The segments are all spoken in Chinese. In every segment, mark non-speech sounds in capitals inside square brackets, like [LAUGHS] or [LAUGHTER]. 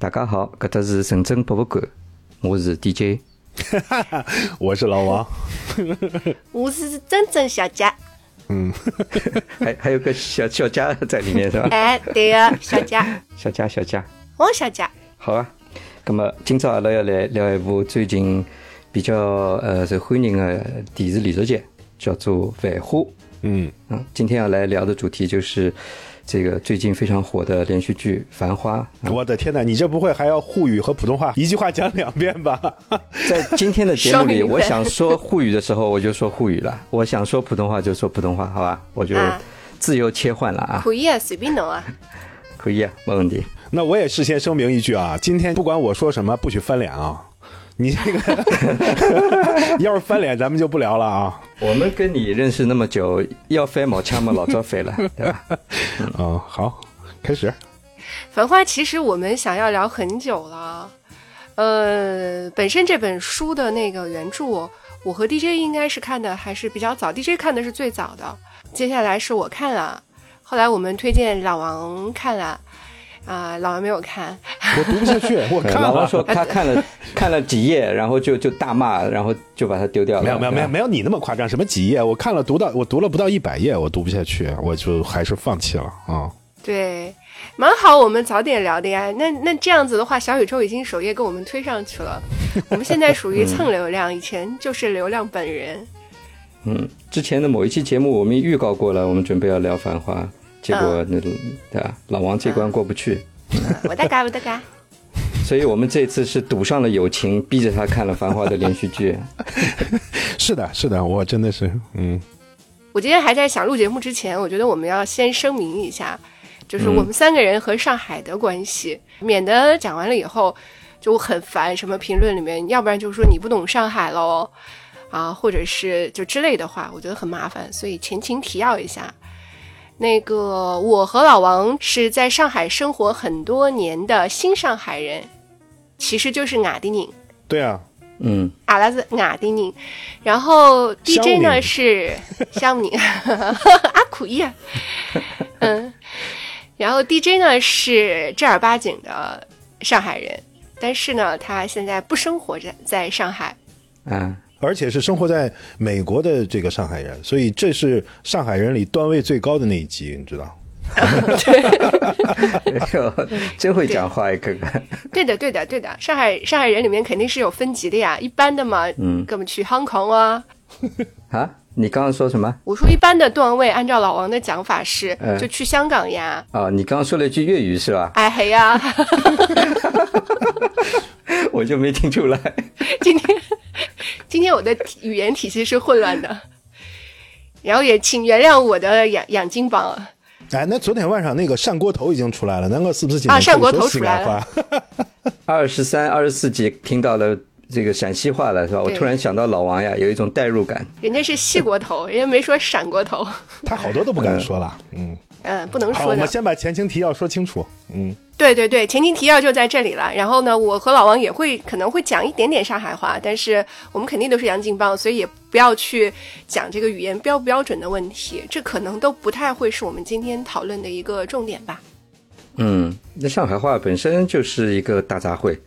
大家好，搿搭是深圳博物馆，我是 DJ，[LAUGHS] 我是老王，我是真正小佳，嗯，[LAUGHS] 还还有个小小佳在里面是吧？哎，对啊小佳，[LAUGHS] 小佳小佳，王小佳，好啊。那么今朝阿拉要来聊一部最近比较呃受欢迎的电视连续剧，叫做《繁花》。嗯。嗯，今天要来聊的主题就是这个最近非常火的连续剧《繁花》。我的天哪，你这不会还要沪语和普通话一句话讲两遍吧？在今天的节目里，[LAUGHS] 我想说沪语的时候，我就说沪语了；我想说普通话就说普通话，好吧？我就啊自由切换了啊，可以啊，随便弄啊。[LAUGHS] 可以啊，没问题。那我也事先声明一句啊，今天不管我说什么，不许翻脸啊！你这个 [LAUGHS] 要是翻脸，咱们就不聊了啊。我们跟你认识那么久，要飞毛腔嘛，老早飞了，[LAUGHS] 对吧？嗯，好，开始。繁花其实我们想要聊很久了，呃，本身这本书的那个原著，我和 DJ 应该是看的还是比较早，DJ 看的是最早的，接下来是我看了，后来我们推荐老王看了，啊、老王没有看，我读不下去，[LAUGHS] 我看了。老王说他看了 [LAUGHS] 看了几页，然后就就大骂，然后就把它丢掉了。没有没有没有没有你那么夸张，什么几页？我看了读到我读了不到一百页，我读不下去，我就还是放弃了啊。对，蛮好，我们早点聊的呀。那那这样子的话，小宇宙已经首页给我们推上去了。[LAUGHS] 我们现在属于蹭流量，以前就是流量本人。嗯，之前的某一期节目我们预告过了，我们准备要聊《繁花》，结果那种对吧？老王这关过不去，我大嘎，我大嘎。[LAUGHS] 所以我们这次是赌上了友情，逼着他看了《繁花》的连续剧。[LAUGHS] 是的，是的，我真的是，嗯，我今天还在想录节目之前，我觉得我们要先声明一下，就是我们三个人和上海的关系，免得讲完了以后就很烦，什么评论里面，要不然就说你不懂上海喽，啊，或者是就之类的话，我觉得很麻烦，所以前情提要一下。那个，我和老王是在上海生活很多年的新上海人，其实就是外地人。对啊，嗯，阿拉是外地人，然后 DJ 呢乡是乡民，啊可以啊，嗯，然后 DJ 呢是正儿八经的上海人，但是呢他现在不生活在在上海，啊，而且是生活在美国的这个上海人，所以这是上海人里段位最高的那一级，你知道？哎呦，真会讲话呀，哥哥。对的对的对的，上海上海人里面肯定是有分级的呀，一般的嘛，嗯根本去 Hong Kong 啊。啊，你刚刚说什么？我说一般的段位，按照老王的讲法是，嗯就去香港呀，啊，你刚刚说了一句粤语是吧？哎嘿呀。[LAUGHS] 我就没听出来。今天今天我的语言体系是混乱的，[LAUGHS] 然后也请原谅我的养养金榜。哎，那昨天晚上那个汕锅头已经出来了，那个是不是啊天汕锅头出来了？[LAUGHS] 二十三、二十四集听到了这个陕西话了是吧？我突然想到老王呀，有一种代入感。人家是细锅头，人家没说闪锅头，他好多都不敢说了。嗯，嗯，不能，说的我们。先把前情提要说清楚。嗯，对对对，前情提要就在这里了。然后呢，我和老王也会可能会讲一点点上海话，但是我们肯定都是洋泾浜，所以也不要去讲这个语言标不标准的问题，这可能都不太会是我们今天讨论的一个重点吧。嗯，那上海话本身就是一个大杂烩。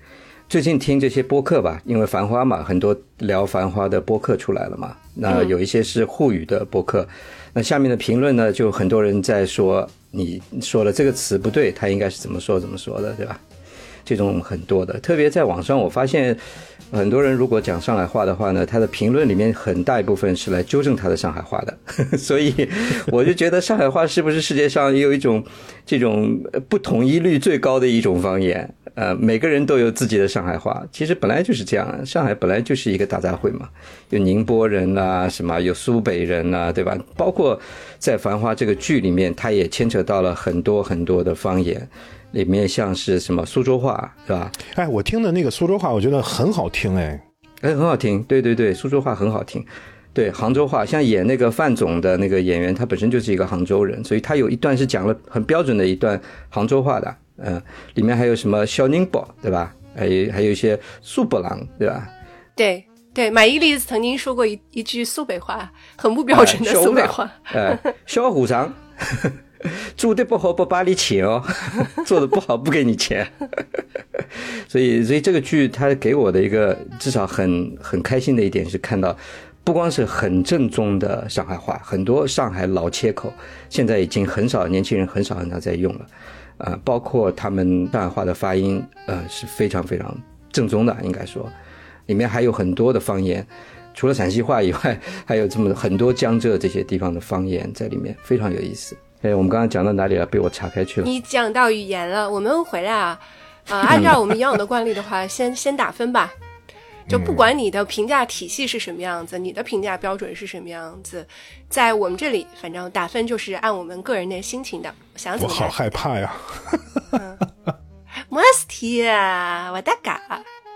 最近听这些播客吧，因为《繁花》嘛，很多聊《繁花》的播客出来了嘛。那有一些是沪语的博客，那下面的评论呢，就很多人在说你说了这个词不对，他应该是怎么说怎么说的，对吧？这种很多的，特别在网上，我发现很多人如果讲上海话的话呢，他的评论里面很大一部分是来纠正他的上海话的，[LAUGHS] 所以我就觉得上海话是不是世界上也有一种这种呃不统一率最高的一种方言？呃，每个人都有自己的上海话，其实本来就是这样，上海本来就是一个大杂烩嘛，有宁波人啦、什么有苏北人啦、对吧？包括在《繁花》这个剧里面，它也牵扯到了很多很多的方言。里面像是什么苏州话是吧？哎，我听的那个苏州话，我觉得很好听哎。哎，很好听，对对对，苏州话很好听。对杭州话，像演那个范总的那个演员，他本身就是一个杭州人，所以他有一段是讲了很标准的一段杭州话的。嗯、里面还有什么小宁波，对吧？还有还有一些苏北郎，对吧？对对，马伊琍曾经说过一一句苏北话，很不标准的哎苏北话。哎，小和尚，做的不好不把你钱哦，[LAUGHS] 做的不好不给你钱。[LAUGHS] 所以，所以这个剧它给我的一个至少很很开心的一点是看到，不光是很正宗的上海话，很多上海老切口现在已经很少年轻人很少很少在用了，呃，包括他们上海话的发音，呃，是非常非常正宗的，应该说，里面还有很多的方言，除了陕西话以外，还有这么很多江浙这些地方的方言在里面，非常有意思。哎，我们刚刚讲到哪里了？被我岔开去了。你讲到语言了，我们回来啊。啊，按照我们以往的惯例的话，先先打分吧。就不管你的评价体系是什么样子，你的评价标准是什么样子，在我们这里，反正打分就是按我们个人的心情的。想怎么？我好害怕呀！[LAUGHS] 莫斯提，我的嘎。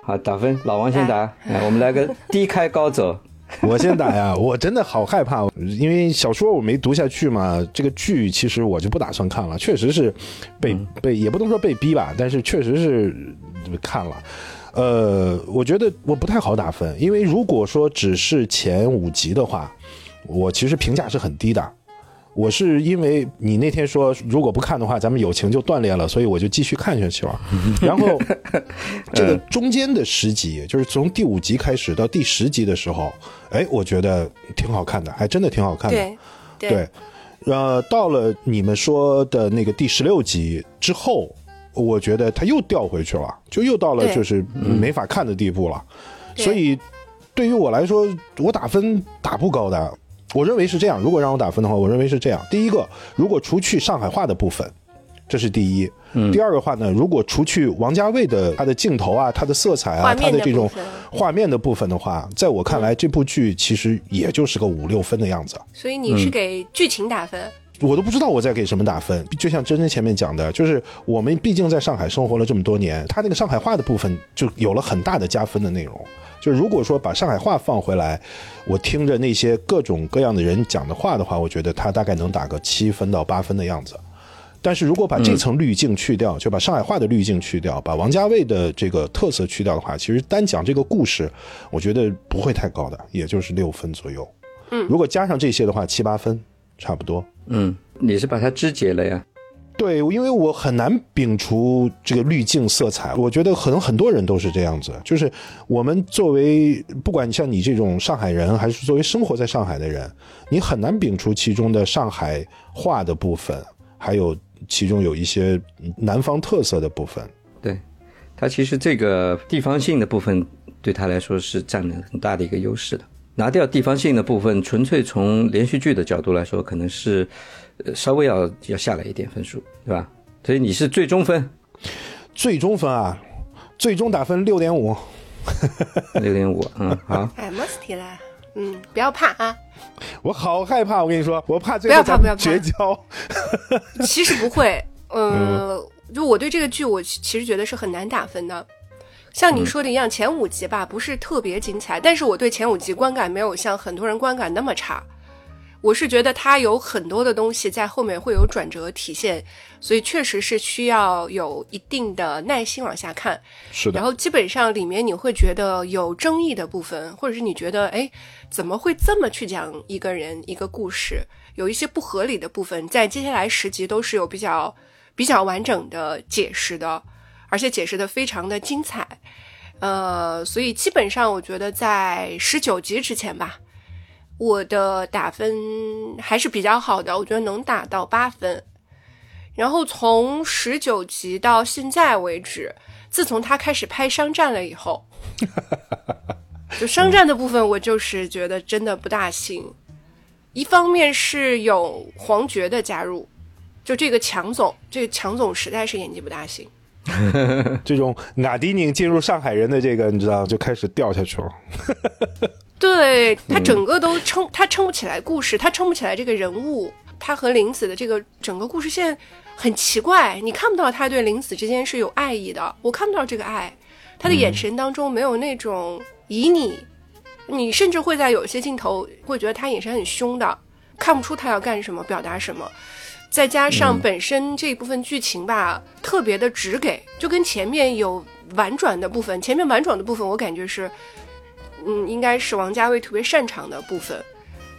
好，打分，老王先打。来，我们来个低开高走。[LAUGHS] 我先打呀！[LAUGHS] 我真的好害怕，因为小说我没读下去嘛。这个剧其实我就不打算看了，确实是被被也不能说被逼吧，但是确实是看了。呃，我觉得我不太好打分，因为如果说只是前五集的话，我其实评价是很低的。我是因为你那天说如果不看的话，咱们友情就断裂了，所以我就继续看下去了。[LAUGHS] 然后这个中间的十集，就是从第五集开始到第十集的时候，哎，我觉得挺好看的，还真的挺好看的。对，对。呃，到了你们说的那个第十六集之后，我觉得他又掉回去了，就又到了就是没法看的地步了。所以对于我来说，我打分打不高的。我认为是这样，如果让我打分的话，我认为是这样。第一个，如果除去上海话的部分，这是第一。第二个话呢，如果除去王家卫的他的镜头啊、他的色彩啊、他的这种画面的部分的话，在我看来，这部剧其实也就是个五六分的样子。所以你是给剧情打分？我都不知道我在给什么打分。就像真真前面讲的，就是我们毕竟在上海生活了这么多年，他那个上海话的部分就有了很大的加分的内容。就如果说把上海话放回来，我听着那些各种各样的人讲的话的话，我觉得他大概能打个七分到八分的样子。但是如果把这层滤镜去掉，就把上海话的滤镜去掉，把王家卫的这个特色去掉的话，其实单讲这个故事，我觉得不会太高的，也就是六分左右。嗯，如果加上这些的话，七八分差不多。嗯，你是把它肢解了呀？对，因为我很难摒除这个滤镜色彩，我觉得可能很多人都是这样子。就是我们作为不管像你这种上海人，还是作为生活在上海的人，你很难摒除其中的上海话的部分，还有其中有一些南方特色的部分。对，它其实这个地方性的部分对他来说是占了很大的一个优势的。拿掉地方性的部分，纯粹从连续剧的角度来说，可能是。稍微要要下来一点分数，对吧？所以你是最终分，最终分啊，最终打分六点五，[LAUGHS] 六点五，嗯，好。哎，没问题啦，嗯，不要怕啊。我好害怕，我跟你说，我怕最后咱们绝交。其实不会，[LAUGHS] 呃，就我对这个剧，我其实觉得是很难打分的。像你说的一样，前五集吧不是特别精彩，但是我对前五集观感没有像很多人观感那么差。我是觉得它有很多的东西在后面会有转折体现，所以确实是需要有一定的耐心往下看。是的。然后基本上里面你会觉得有争议的部分，或者是你觉得哎怎么会这么去讲一个人一个故事，有一些不合理的部分，在接下来十集都是有比较比较完整的解释的，而且解释的非常的精彩。呃，所以基本上我觉得在十九集之前吧。我的打分还是比较好的，我觉得能打到八分。然后从十九集到现在为止，自从他开始拍商战了以后，就商战的部分，我就是觉得真的不大行。一方面是有黄觉的加入，就这个强总，这个强总实在是演技不大行。[LAUGHS] 这种瓦迪宁进入上海人的这个，你知道，就开始掉下去了。[LAUGHS] 对他整个都撑，他撑不起来故事，他撑不起来这个人物，他和林子的这个整个故事线很奇怪，你看不到他对林子之间是有爱意的，我看不到这个爱，他的眼神当中没有那种旖旎，你甚至会在有些镜头会觉得他眼神很凶的，看不出他要干什么，表达什么，再加上本身这一部分剧情吧，特别的直给，就跟前面有婉转的部分，前面婉转的部分我感觉是。嗯，应该是王家卫特别擅长的部分，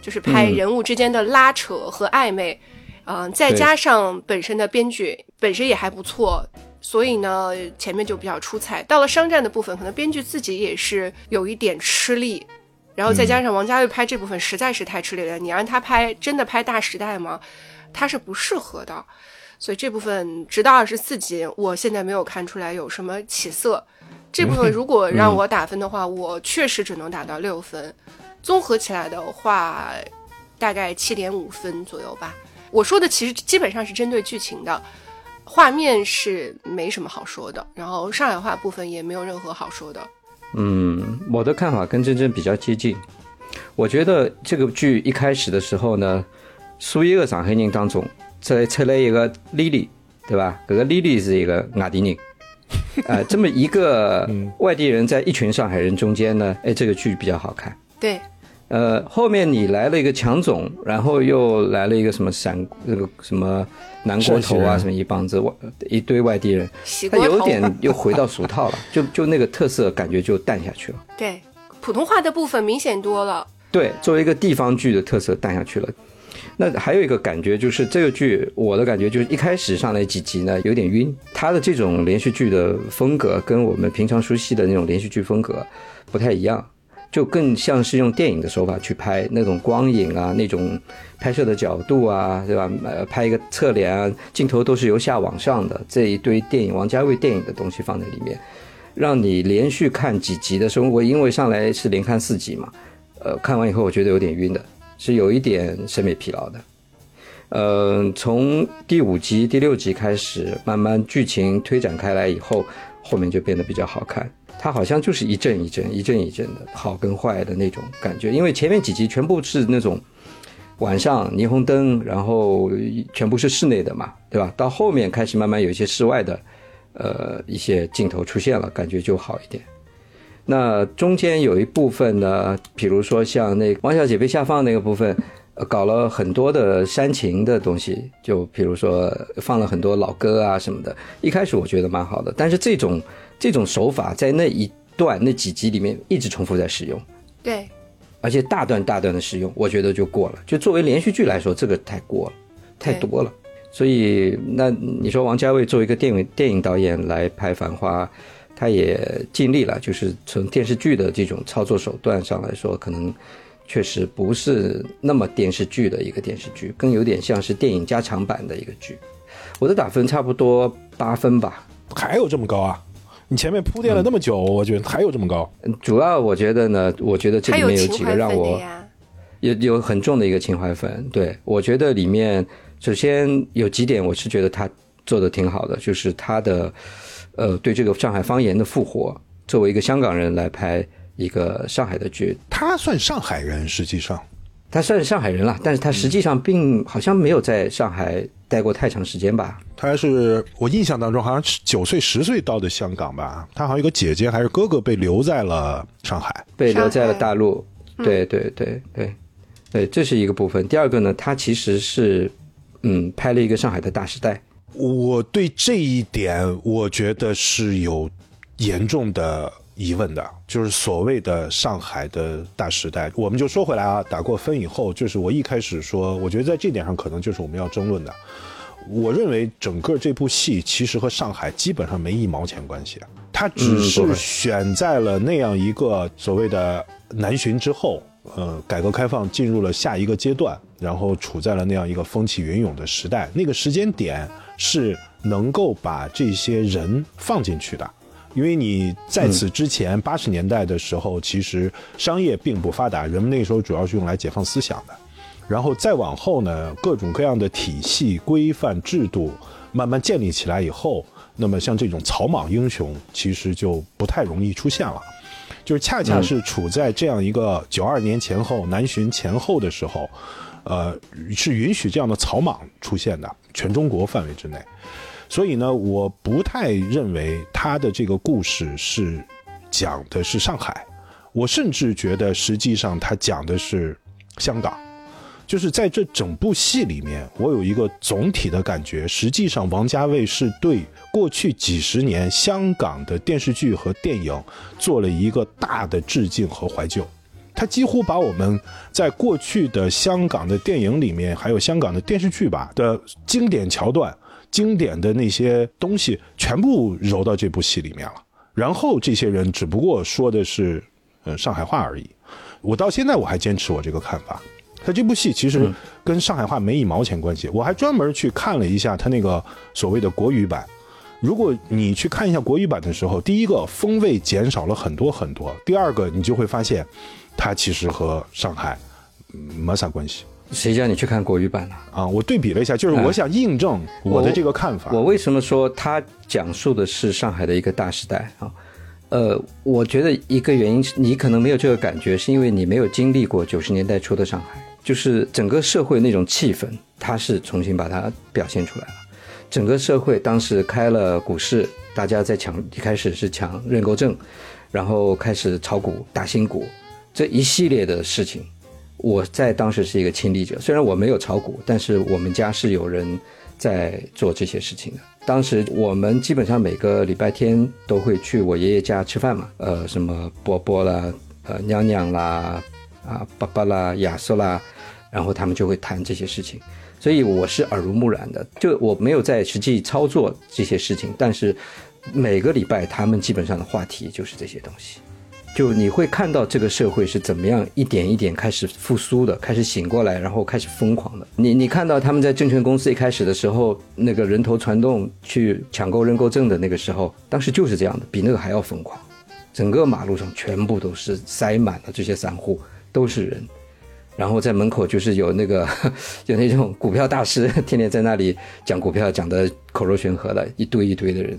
就是拍人物之间的拉扯和暧昧，嗯，再加上本身的编剧本身也还不错，所以呢，前面就比较出彩。到了商战的部分，可能编剧自己也是有一点吃力，然后再加上王家卫拍这部分实在是太吃力了。你让他拍真的拍大时代吗？他是不适合的。所以这部分直到二十四集，我现在没有看出来有什么起色。这部分 [LAUGHS] 如果让我打分的话，我确实只能打到六分。综合起来的话，大概七点五分左右吧。我说的其实基本上是针对剧情的，画面是没什么好说的，然后上海话部分也没有任何好说的。嗯，我的看法跟真真比较接近。我觉得这个剧一开始的时候呢，所有的上海人当中，出出来一个 Lily，对吧？这个 Lily 是一个外地人，啊，[LAUGHS] 这么一个外地人在一群上海人中间呢，哎，这个剧比较好看。对。呃，后面你来了一个强总，然后又来了一个什么陕那个什么南国头啊，什么一帮子外一堆外地人，他有点又回到俗套了，[LAUGHS] 就就那个特色感觉就淡下去了。对，普通话的部分明显多了。对，作为一个地方剧的特色淡下去了。那还有一个感觉就是这个剧，我的感觉就是一开始上来几集呢有点晕，它的这种连续剧的风格跟我们平常熟悉的那种连续剧风格不太一样。就更像是用电影的手法去拍那种光影啊，那种拍摄的角度啊，对吧？呃，拍一个侧脸啊，镜头都是由下往上的这一堆电影，王家卫电影的东西放在里面，让你连续看几集的时候，我因为上来是连看四集嘛，呃，看完以后我觉得有点晕的，是有一点审美疲劳的。呃，从第五集、第六集开始，慢慢剧情推展开来以后，后面就变得比较好看。它好像就是一阵一阵、一阵一阵的好跟坏的那种感觉，因为前面几集全部是那种晚上霓虹灯，然后全部是室内的嘛，对吧？到后面开始慢慢有一些室外的，呃，一些镜头出现了，感觉就好一点。那中间有一部分呢，比如说像那王小姐被下放那个部分，搞了很多的煽情的东西，就比如说放了很多老歌啊什么的。一开始我觉得蛮好的，但是这种。这种手法在那一段那几集里面一直重复在使用，对，而且大段大段的使用，我觉得就过了。就作为连续剧来说，这个太过了，太多了。所以，那你说王家卫作为一个电影电影导演来拍《繁花》，他也尽力了，就是从电视剧的这种操作手段上来说，可能确实不是那么电视剧的一个电视剧，更有点像是电影加长版的一个剧。我的打分差不多八分吧，还有这么高啊？你前面铺垫了那么久，我觉得还有这么高。主要我觉得呢，我觉得这里面有几个让我有有很重的一个情怀粉。对我觉得里面首先有几点，我是觉得他做的挺好的，就是他的呃对这个上海方言的复活，作为一个香港人来拍一个上海的剧，他算上海人，实际上。他算是上海人了，但是他实际上并好像没有在上海待过太长时间吧？他是我印象当中好像是九岁十岁到的香港吧？他好像有个姐姐还是哥哥被留在了上海，被留在了大陆。对对对对对，这是一个部分。第二个呢，他其实是嗯拍了一个上海的大时代。我对这一点我觉得是有严重的。疑问的，就是所谓的上海的大时代。我们就说回来啊，打过分以后，就是我一开始说，我觉得在这点上可能就是我们要争论的。我认为整个这部戏其实和上海基本上没一毛钱关系，它只是选在了那样一个所谓的南巡之后，呃，改革开放进入了下一个阶段，然后处在了那样一个风起云涌的时代，那个时间点是能够把这些人放进去的。因为你在此之前八十年代的时候，其实商业并不发达，人们那时候主要是用来解放思想的。然后再往后呢，各种各样的体系、规范、制度慢慢建立起来以后，那么像这种草莽英雄其实就不太容易出现了。就是恰恰是处在这样一个九二年前后、南巡前后的时候，呃，是允许这样的草莽出现的，全中国范围之内。所以呢，我不太认为他的这个故事是讲的是上海，我甚至觉得实际上他讲的是香港。就是在这整部戏里面，我有一个总体的感觉，实际上王家卫是对过去几十年香港的电视剧和电影做了一个大的致敬和怀旧。他几乎把我们在过去的香港的电影里面，还有香港的电视剧吧的经典桥段。经典的那些东西全部揉到这部戏里面了。然后这些人只不过说的是呃上海话而已。我到现在我还坚持我这个看法。他这部戏其实跟上海话没一毛钱关系。我还专门去看了一下他那个所谓的国语版。如果你去看一下国语版的时候，第一个风味减少了很多很多，第二个你就会发现，它其实和上海没啥关系。谁叫你去看国语版了？啊，我对比了一下，就是我想印证我的这个看法。我为什么说它讲述的是上海的一个大时代啊？呃，我觉得一个原因是你可能没有这个感觉，是因为你没有经历过九十年代初的上海。就是整个社会那种气氛，它是重新把它表现出来了。整个社会当时开了股市，大家在抢，一开始是抢认购证，然后开始炒股、打新股，这一系列的事情，我在当时是一个亲历者。虽然我没有炒股，但是我们家是有人在做这些事情的。当时我们基本上每个礼拜天都会去我爷爷家吃饭嘛，呃，什么伯伯啦，呃，娘娘啦。啊，爸爸啦，亚瑟啦，然后他们就会谈这些事情，所以我是耳濡目染的。就我没有在实际操作这些事情，但是每个礼拜他们基本上的话题就是这些东西。就你会看到这个社会是怎么样一点一点开始复苏的，开始醒过来，然后开始疯狂的。你你看到他们在证券公司一开始的时候，那个人头攒动去抢购认购证的那个时候，当时就是这样的，比那个还要疯狂。整个马路上全部都是塞满了这些散户。都是人，然后在门口就是有那个，[LAUGHS] 有那种股票大师，天天在那里讲股票，讲的口若悬河的，一堆一堆的人，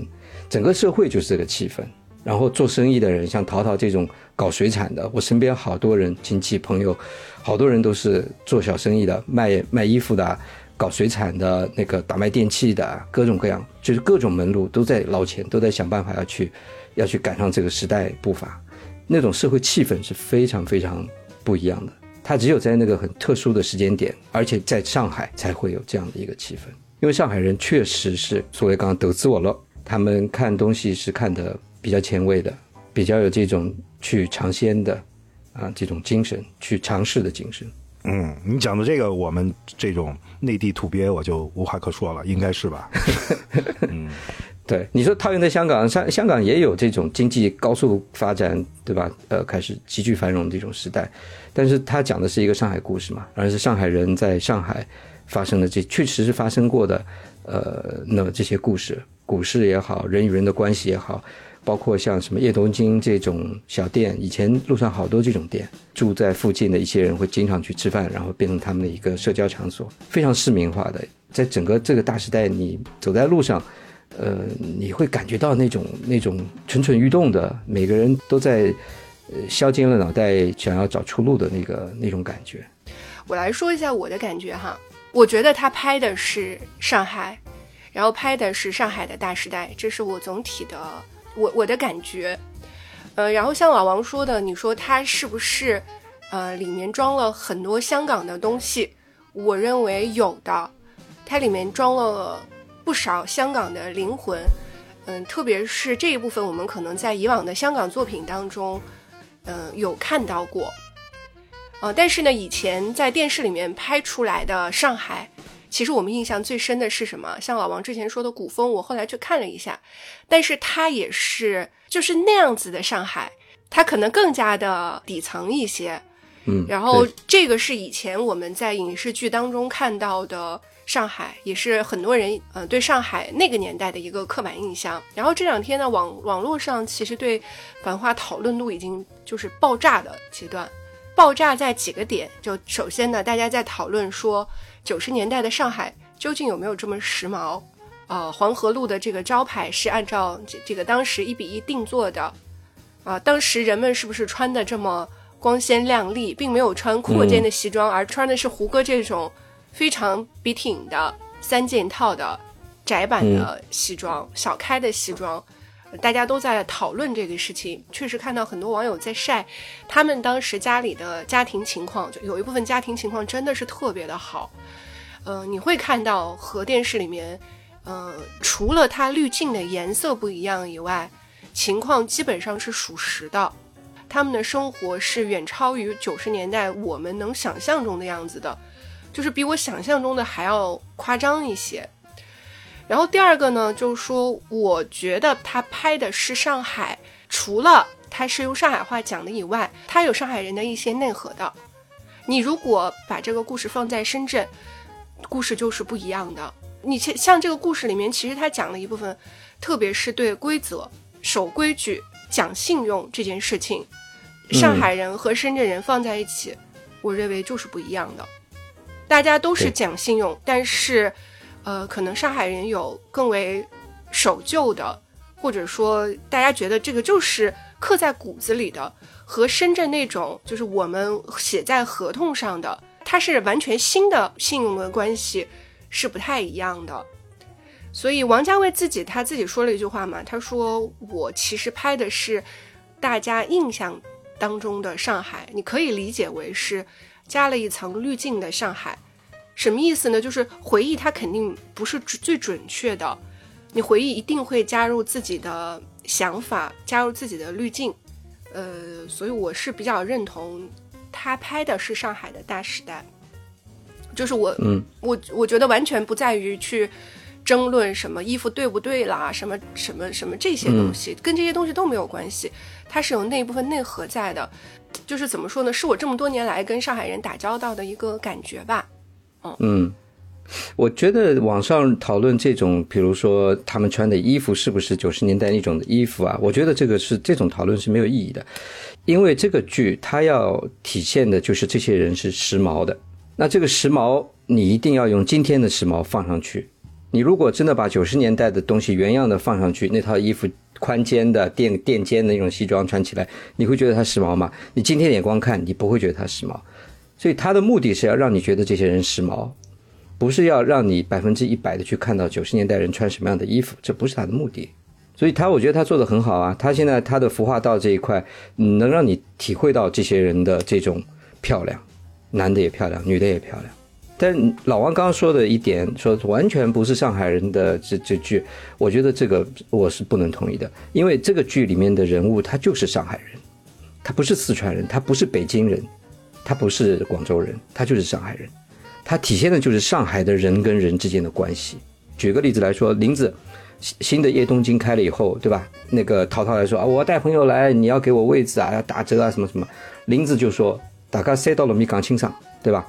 整个社会就是这个气氛。然后做生意的人，像淘淘这种搞水产的，我身边好多人，亲戚朋友，好多人都是做小生意的，卖卖衣服的，搞水产的，那个打卖电器的，各种各样，就是各种门路都在捞钱，都在想办法要去，要去赶上这个时代步伐，那种社会气氛是非常非常。不一样的，它只有在那个很特殊的时间点，而且在上海才会有这样的一个气氛。因为上海人确实是所谓刚刚得自我了，他们看东西是看的比较前卫的，比较有这种去尝鲜的啊这种精神，去尝试的精神。嗯，你讲的这个，我们这种内地土鳖我就无话可说了，应该是吧？[LAUGHS] 嗯。对，你说套用在香港，香香港也有这种经济高速发展，对吧？呃，开始急剧繁荣这种时代，但是他讲的是一个上海故事嘛，而是上海人在上海发生的这确实是发生过的，呃，那么这些故事，股市也好，人与人的关系也好，包括像什么叶东京这种小店，以前路上好多这种店，住在附近的一些人会经常去吃饭，然后变成他们的一个社交场所，非常市民化的，在整个这个大时代，你走在路上。呃，你会感觉到那种那种蠢蠢欲动的，每个人都在呃削尖了脑袋想要找出路的那个那种感觉。我来说一下我的感觉哈，我觉得他拍的是上海，然后拍的是上海的大时代，这是我总体的我我的感觉。呃，然后像老王说的，你说他是不是呃里面装了很多香港的东西？我认为有的，它里面装了。不少香港的灵魂，嗯，特别是这一部分，我们可能在以往的香港作品当中，嗯，有看到过，呃，但是呢，以前在电视里面拍出来的上海，其实我们印象最深的是什么？像老王之前说的古风，我后来去看了一下，但是它也是就是那样子的上海，它可能更加的底层一些，嗯，然后这个是以前我们在影视剧当中看到的。上海也是很多人呃对上海那个年代的一个刻板印象。然后这两天呢，网网络上其实对《繁花》讨论度已经就是爆炸的阶段。爆炸在几个点，就首先呢，大家在讨论说九十年代的上海究竟有没有这么时髦？呃，黄河路的这个招牌是按照这这个当时一比一定做的。啊，当时人们是不是穿的这么光鲜亮丽，并没有穿阔肩的西装，而穿的是胡歌这种。非常笔挺的三件套的窄版的西装，小开的西装，大家都在讨论这个事情。确实看到很多网友在晒他们当时家里的家庭情况，就有一部分家庭情况真的是特别的好。嗯，你会看到和电视里面，嗯，除了它滤镜的颜色不一样以外，情况基本上是属实的。他们的生活是远超于九十年代我们能想象中的样子的。就是比我想象中的还要夸张一些，然后第二个呢，就是说，我觉得他拍的是上海，除了他是用上海话讲的以外，他有上海人的一些内核的。你如果把这个故事放在深圳，故事就是不一样的。你像像这个故事里面，其实他讲了一部分，特别是对规则、守规矩、讲信用这件事情，上海人和深圳人放在一起，我认为就是不一样的。大家都是讲信用，但是，呃，可能上海人有更为守旧的，或者说大家觉得这个就是刻在骨子里的，和深圳那种就是我们写在合同上的，它是完全新的信用的关系。是不太一样的，所以王家卫自己他自己说了一句话嘛，他说我其实拍的是大家印象当中的上海，你可以理解为是加了一层滤镜的上海，什么意思呢？就是回忆它肯定不是最准确的，你回忆一定会加入自己的想法，加入自己的滤镜，呃，所以我是比较认同他拍的是上海的大时代。就是我，嗯，我我觉得完全不在于去争论什么衣服对不对啦，什么什么什么这些东西，跟这些东西都没有关系。它是有那一部分内核在的，就是怎么说呢？是我这么多年来跟上海人打交道的一个感觉吧。嗯嗯，我觉得网上讨论这种，比如说他们穿的衣服是不是九十年代那种的衣服啊？我觉得这个是这种讨论是没有意义的，因为这个剧它要体现的就是这些人是时髦的。那这个时髦，你一定要用今天的时髦放上去。你如果真的把九十年代的东西原样的放上去，那套衣服宽肩的垫垫肩的那种西装穿起来，你会觉得它时髦吗？你今天眼光看，你不会觉得它时髦。所以它的目的是要让你觉得这些人时髦，不是要让你百分之一百的去看到九十年代人穿什么样的衣服，这不是他的目的。所以他我觉得他做的很好啊，他现在他的服化道这一块，能让你体会到这些人的这种漂亮。男的也漂亮，女的也漂亮，但老王刚刚说的一点，说完全不是上海人的这这剧，我觉得这个我是不能同意的，因为这个剧里面的人物他就是上海人，他不是四川人，他不是北京人，他不是广州人，他就是上海人，他体现的就是上海的人跟人之间的关系。举个例子来说，林子新的夜东京开了以后，对吧？那个涛涛来说啊，我带朋友来，你要给我位置啊，要打折啊，什么什么，林子就说。大概塞到了米港清上，对吧？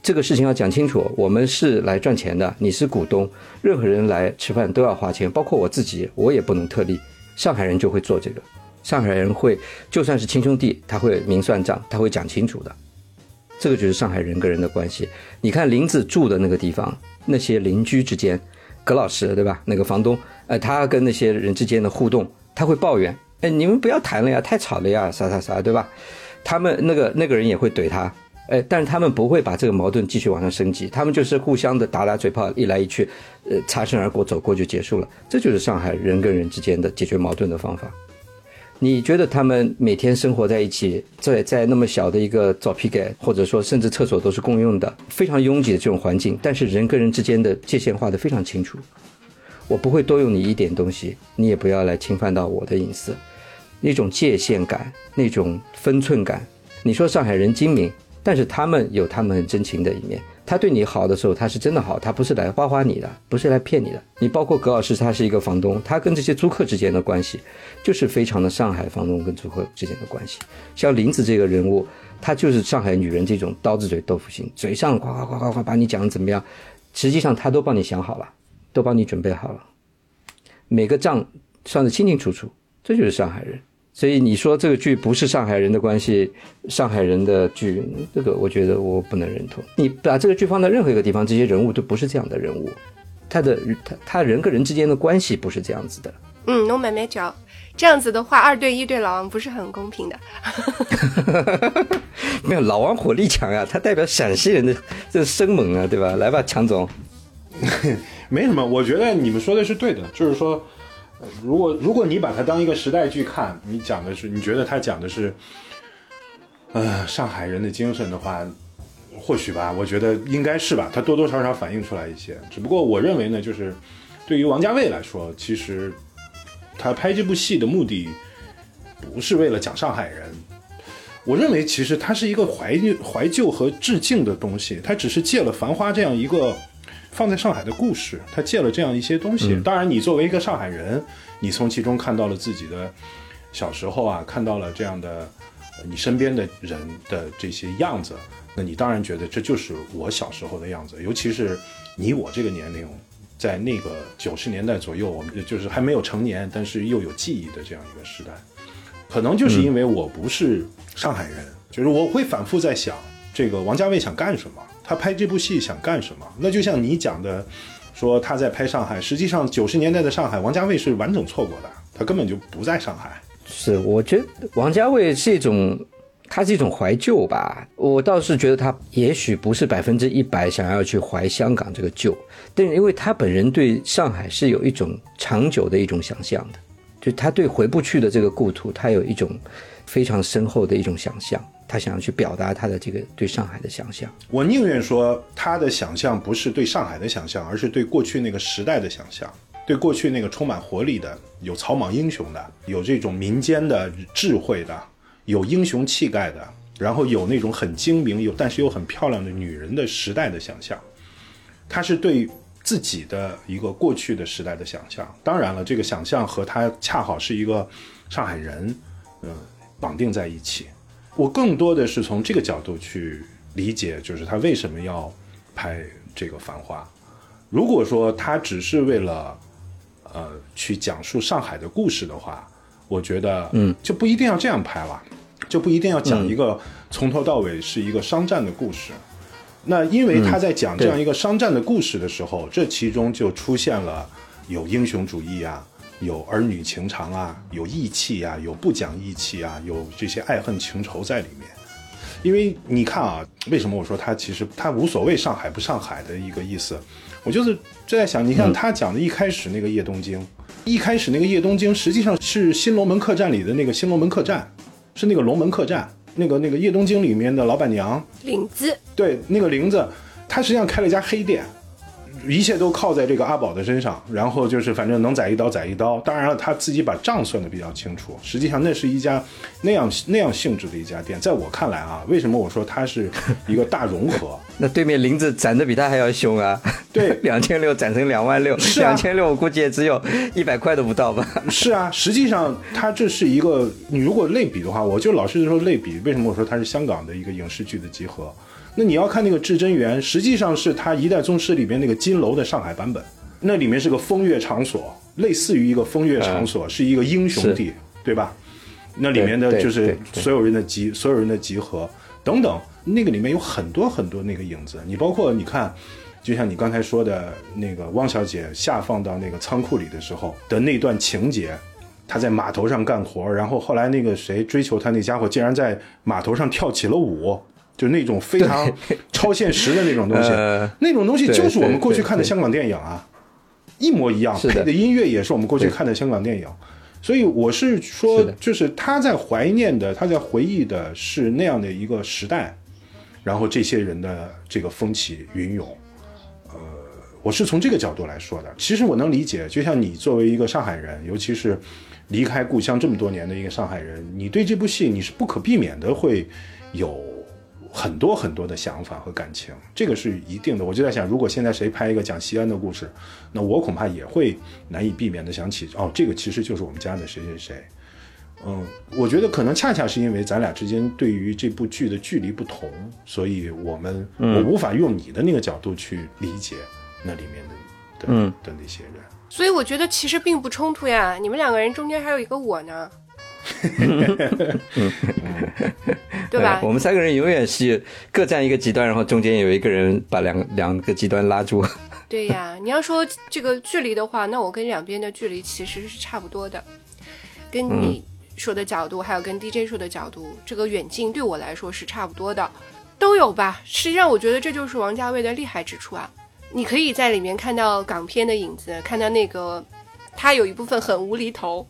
这个事情要讲清楚。我们是来赚钱的，你是股东，任何人来吃饭都要花钱，包括我自己，我也不能特例。上海人就会做这个，上海人会，就算是亲兄弟，他会明算账，他会讲清楚的。这个就是上海人跟人的关系。你看林子住的那个地方，那些邻居之间，葛老师对吧？那个房东，呃，他跟那些人之间的互动，他会抱怨，哎，你们不要谈了呀，太吵了呀，啥啥啥，对吧？他们那个那个人也会怼他，哎，但是他们不会把这个矛盾继续往上升级，他们就是互相的打打嘴炮，一来一去，呃，擦身而过，走过就结束了。这就是上海人跟人之间的解决矛盾的方法。你觉得他们每天生活在一起，在在那么小的一个澡皮盖，或者说甚至厕所都是共用的，非常拥挤的这种环境，但是人跟人之间的界限画得非常清楚。我不会多用你一点东西，你也不要来侵犯到我的隐私。那种界限感，那种分寸感。你说上海人精明，但是他们有他们很真情的一面。他对你好的时候，他是真的好，他不是来花花你的，不是来骗你的。你包括葛老师，他是一个房东，他跟这些租客之间的关系，就是非常的上海房东跟租客之间的关系。像林子这个人物，他就是上海女人这种刀子嘴豆腐心，嘴上夸夸夸夸夸把你讲的怎么样，实际上他都帮你想好了，都帮你准备好了，每个账算得清清楚楚，这就是上海人。所以你说这个剧不是上海人的关系，上海人的剧，这个我觉得我不能认同。你把这个剧放在任何一个地方，这些人物都不是这样的人物，他的他他人跟人之间的关系不是这样子的。嗯，我妹妹讲这样子的话，二对一对老王不是很公平的。[LAUGHS] 没有，老王火力强呀，他代表陕西人的这生猛啊，对吧？来吧，强总。[LAUGHS] 没什么，我觉得你们说的是对的，就是说。如果如果你把它当一个时代剧看，你讲的是你觉得它讲的是，呃，上海人的精神的话，或许吧，我觉得应该是吧，它多多少少反映出来一些。只不过我认为呢，就是对于王家卫来说，其实他拍这部戏的目的不是为了讲上海人，我认为其实它是一个怀怀旧和致敬的东西，它只是借了《繁花》这样一个放在上海的故事，他借了这样一些东西。当然，你作为一个上海人，你从其中看到了自己的小时候啊，看到了这样的你身边的人的这些样子，那你当然觉得这就是我小时候的样子。尤其是你我这个年龄，在那个九十年代左右，我们就是还没有成年，但是又有记忆的这样一个时代，可能就是因为我不是上海人，就是我会反复在想，这个王家卫想干什么。他拍这部戏想干什么？那就像你讲的，说他在拍上海。实际上，九十年代的上海，王家卫是完整错过的，他根本就不在上海。是，我觉得王家卫是一种，他是一种怀旧吧。我倒是觉得他也许不是百分之一百想要去怀香港这个旧，但是因为他本人对上海是有一种长久的一种想象的，就他对回不去的这个故土，他有一种非常深厚的一种想象。他想要去表达他的这个对上海的想象，我宁愿说他的想象不是对上海的想象，而是对过去那个时代的想象，对过去那个充满活力的、有草莽英雄的、有这种民间的智慧的、有英雄气概的，然后有那种很精明、有但是又很漂亮的女人的时代的想象。他是对自己的一个过去的时代的想象。当然了，这个想象和他恰好是一个上海人，嗯，绑定在一起。我更多的是从这个角度去理解，就是他为什么要拍这个《繁花》。如果说他只是为了呃去讲述上海的故事的话，我觉得嗯就不一定要这样拍了，就不一定要讲一个从头到尾是一个商战的故事。那因为他在讲这样一个商战的故事的时候，这其中就出现了有英雄主义啊。有儿女情长啊，有义气啊，有不讲义气啊，有这些爱恨情仇在里面。因为你看啊，为什么我说他其实他无所谓上海不上海的一个意思？我就是就在想，你看他讲的一开始那个叶东京，一开始那个叶东京实际上是新龙门客栈里的那个新龙门客栈，是那个龙门客栈，那个那个叶东京里面的老板娘林子，对，那个林子，她实际上开了一家黑店。一切都靠在这个阿宝的身上，然后就是反正能宰一刀宰一刀。当然了，他自己把账算的比较清楚。实际上，那是一家那样那样性质的一家店。在我看来啊，为什么我说它是一个大融合？[LAUGHS] 那对面林子攒的比他还要凶啊！对，两千六攒成两万六，两千六我估计也只有一百块都不到吧？是啊，实际上它这是一个，你如果类比的话，我就老是说类比。为什么我说它是香港的一个影视剧的集合？那你要看那个至真园，实际上是他一代宗师里边那个金楼的上海版本，那里面是个风月场所，类似于一个风月场所，是一个英雄地，对吧？那里面的就是所有人的集，所有人的集合等等，那个里面有很多很多那个影子。你包括你看，就像你刚才说的那个汪小姐下放到那个仓库里的时候的那段情节，她在码头上干活，然后后来那个谁追求她那家伙竟然在码头上跳起了舞。就那种非常超现实的那种东西，那种东西就是我们过去看的香港电影啊，一模一样，配的音乐也是我们过去看的香港电影。所以我是说，就是他在怀念的，他在回忆的是那样的一个时代，然后这些人的这个风起云涌。呃，我是从这个角度来说的。其实我能理解，就像你作为一个上海人，尤其是离开故乡这么多年的一个上海人，你对这部戏你是不可避免的会有。很多很多的想法和感情，这个是一定的。我就在想，如果现在谁拍一个讲西安的故事，那我恐怕也会难以避免的想起，哦，这个其实就是我们家的谁谁谁。嗯，我觉得可能恰恰是因为咱俩之间对于这部剧的距离不同，所以我们我无法用你的那个角度去理解那里面的的的那些人。所以我觉得其实并不冲突呀，你们两个人中间还有一个我呢。[LAUGHS] 对吧？我们三个人永远是各站一个极端，然后中间有一个人把两两个极端拉住。[LAUGHS] 对呀，你要说这个距离的话，那我跟两边的距离其实是差不多的。跟你说的角度，还有跟 DJ 说的角度，这个远近对我来说是差不多的，都有吧。实际上，我觉得这就是王家卫的厉害之处啊！你可以在里面看到港片的影子，看到那个他有一部分很无厘头、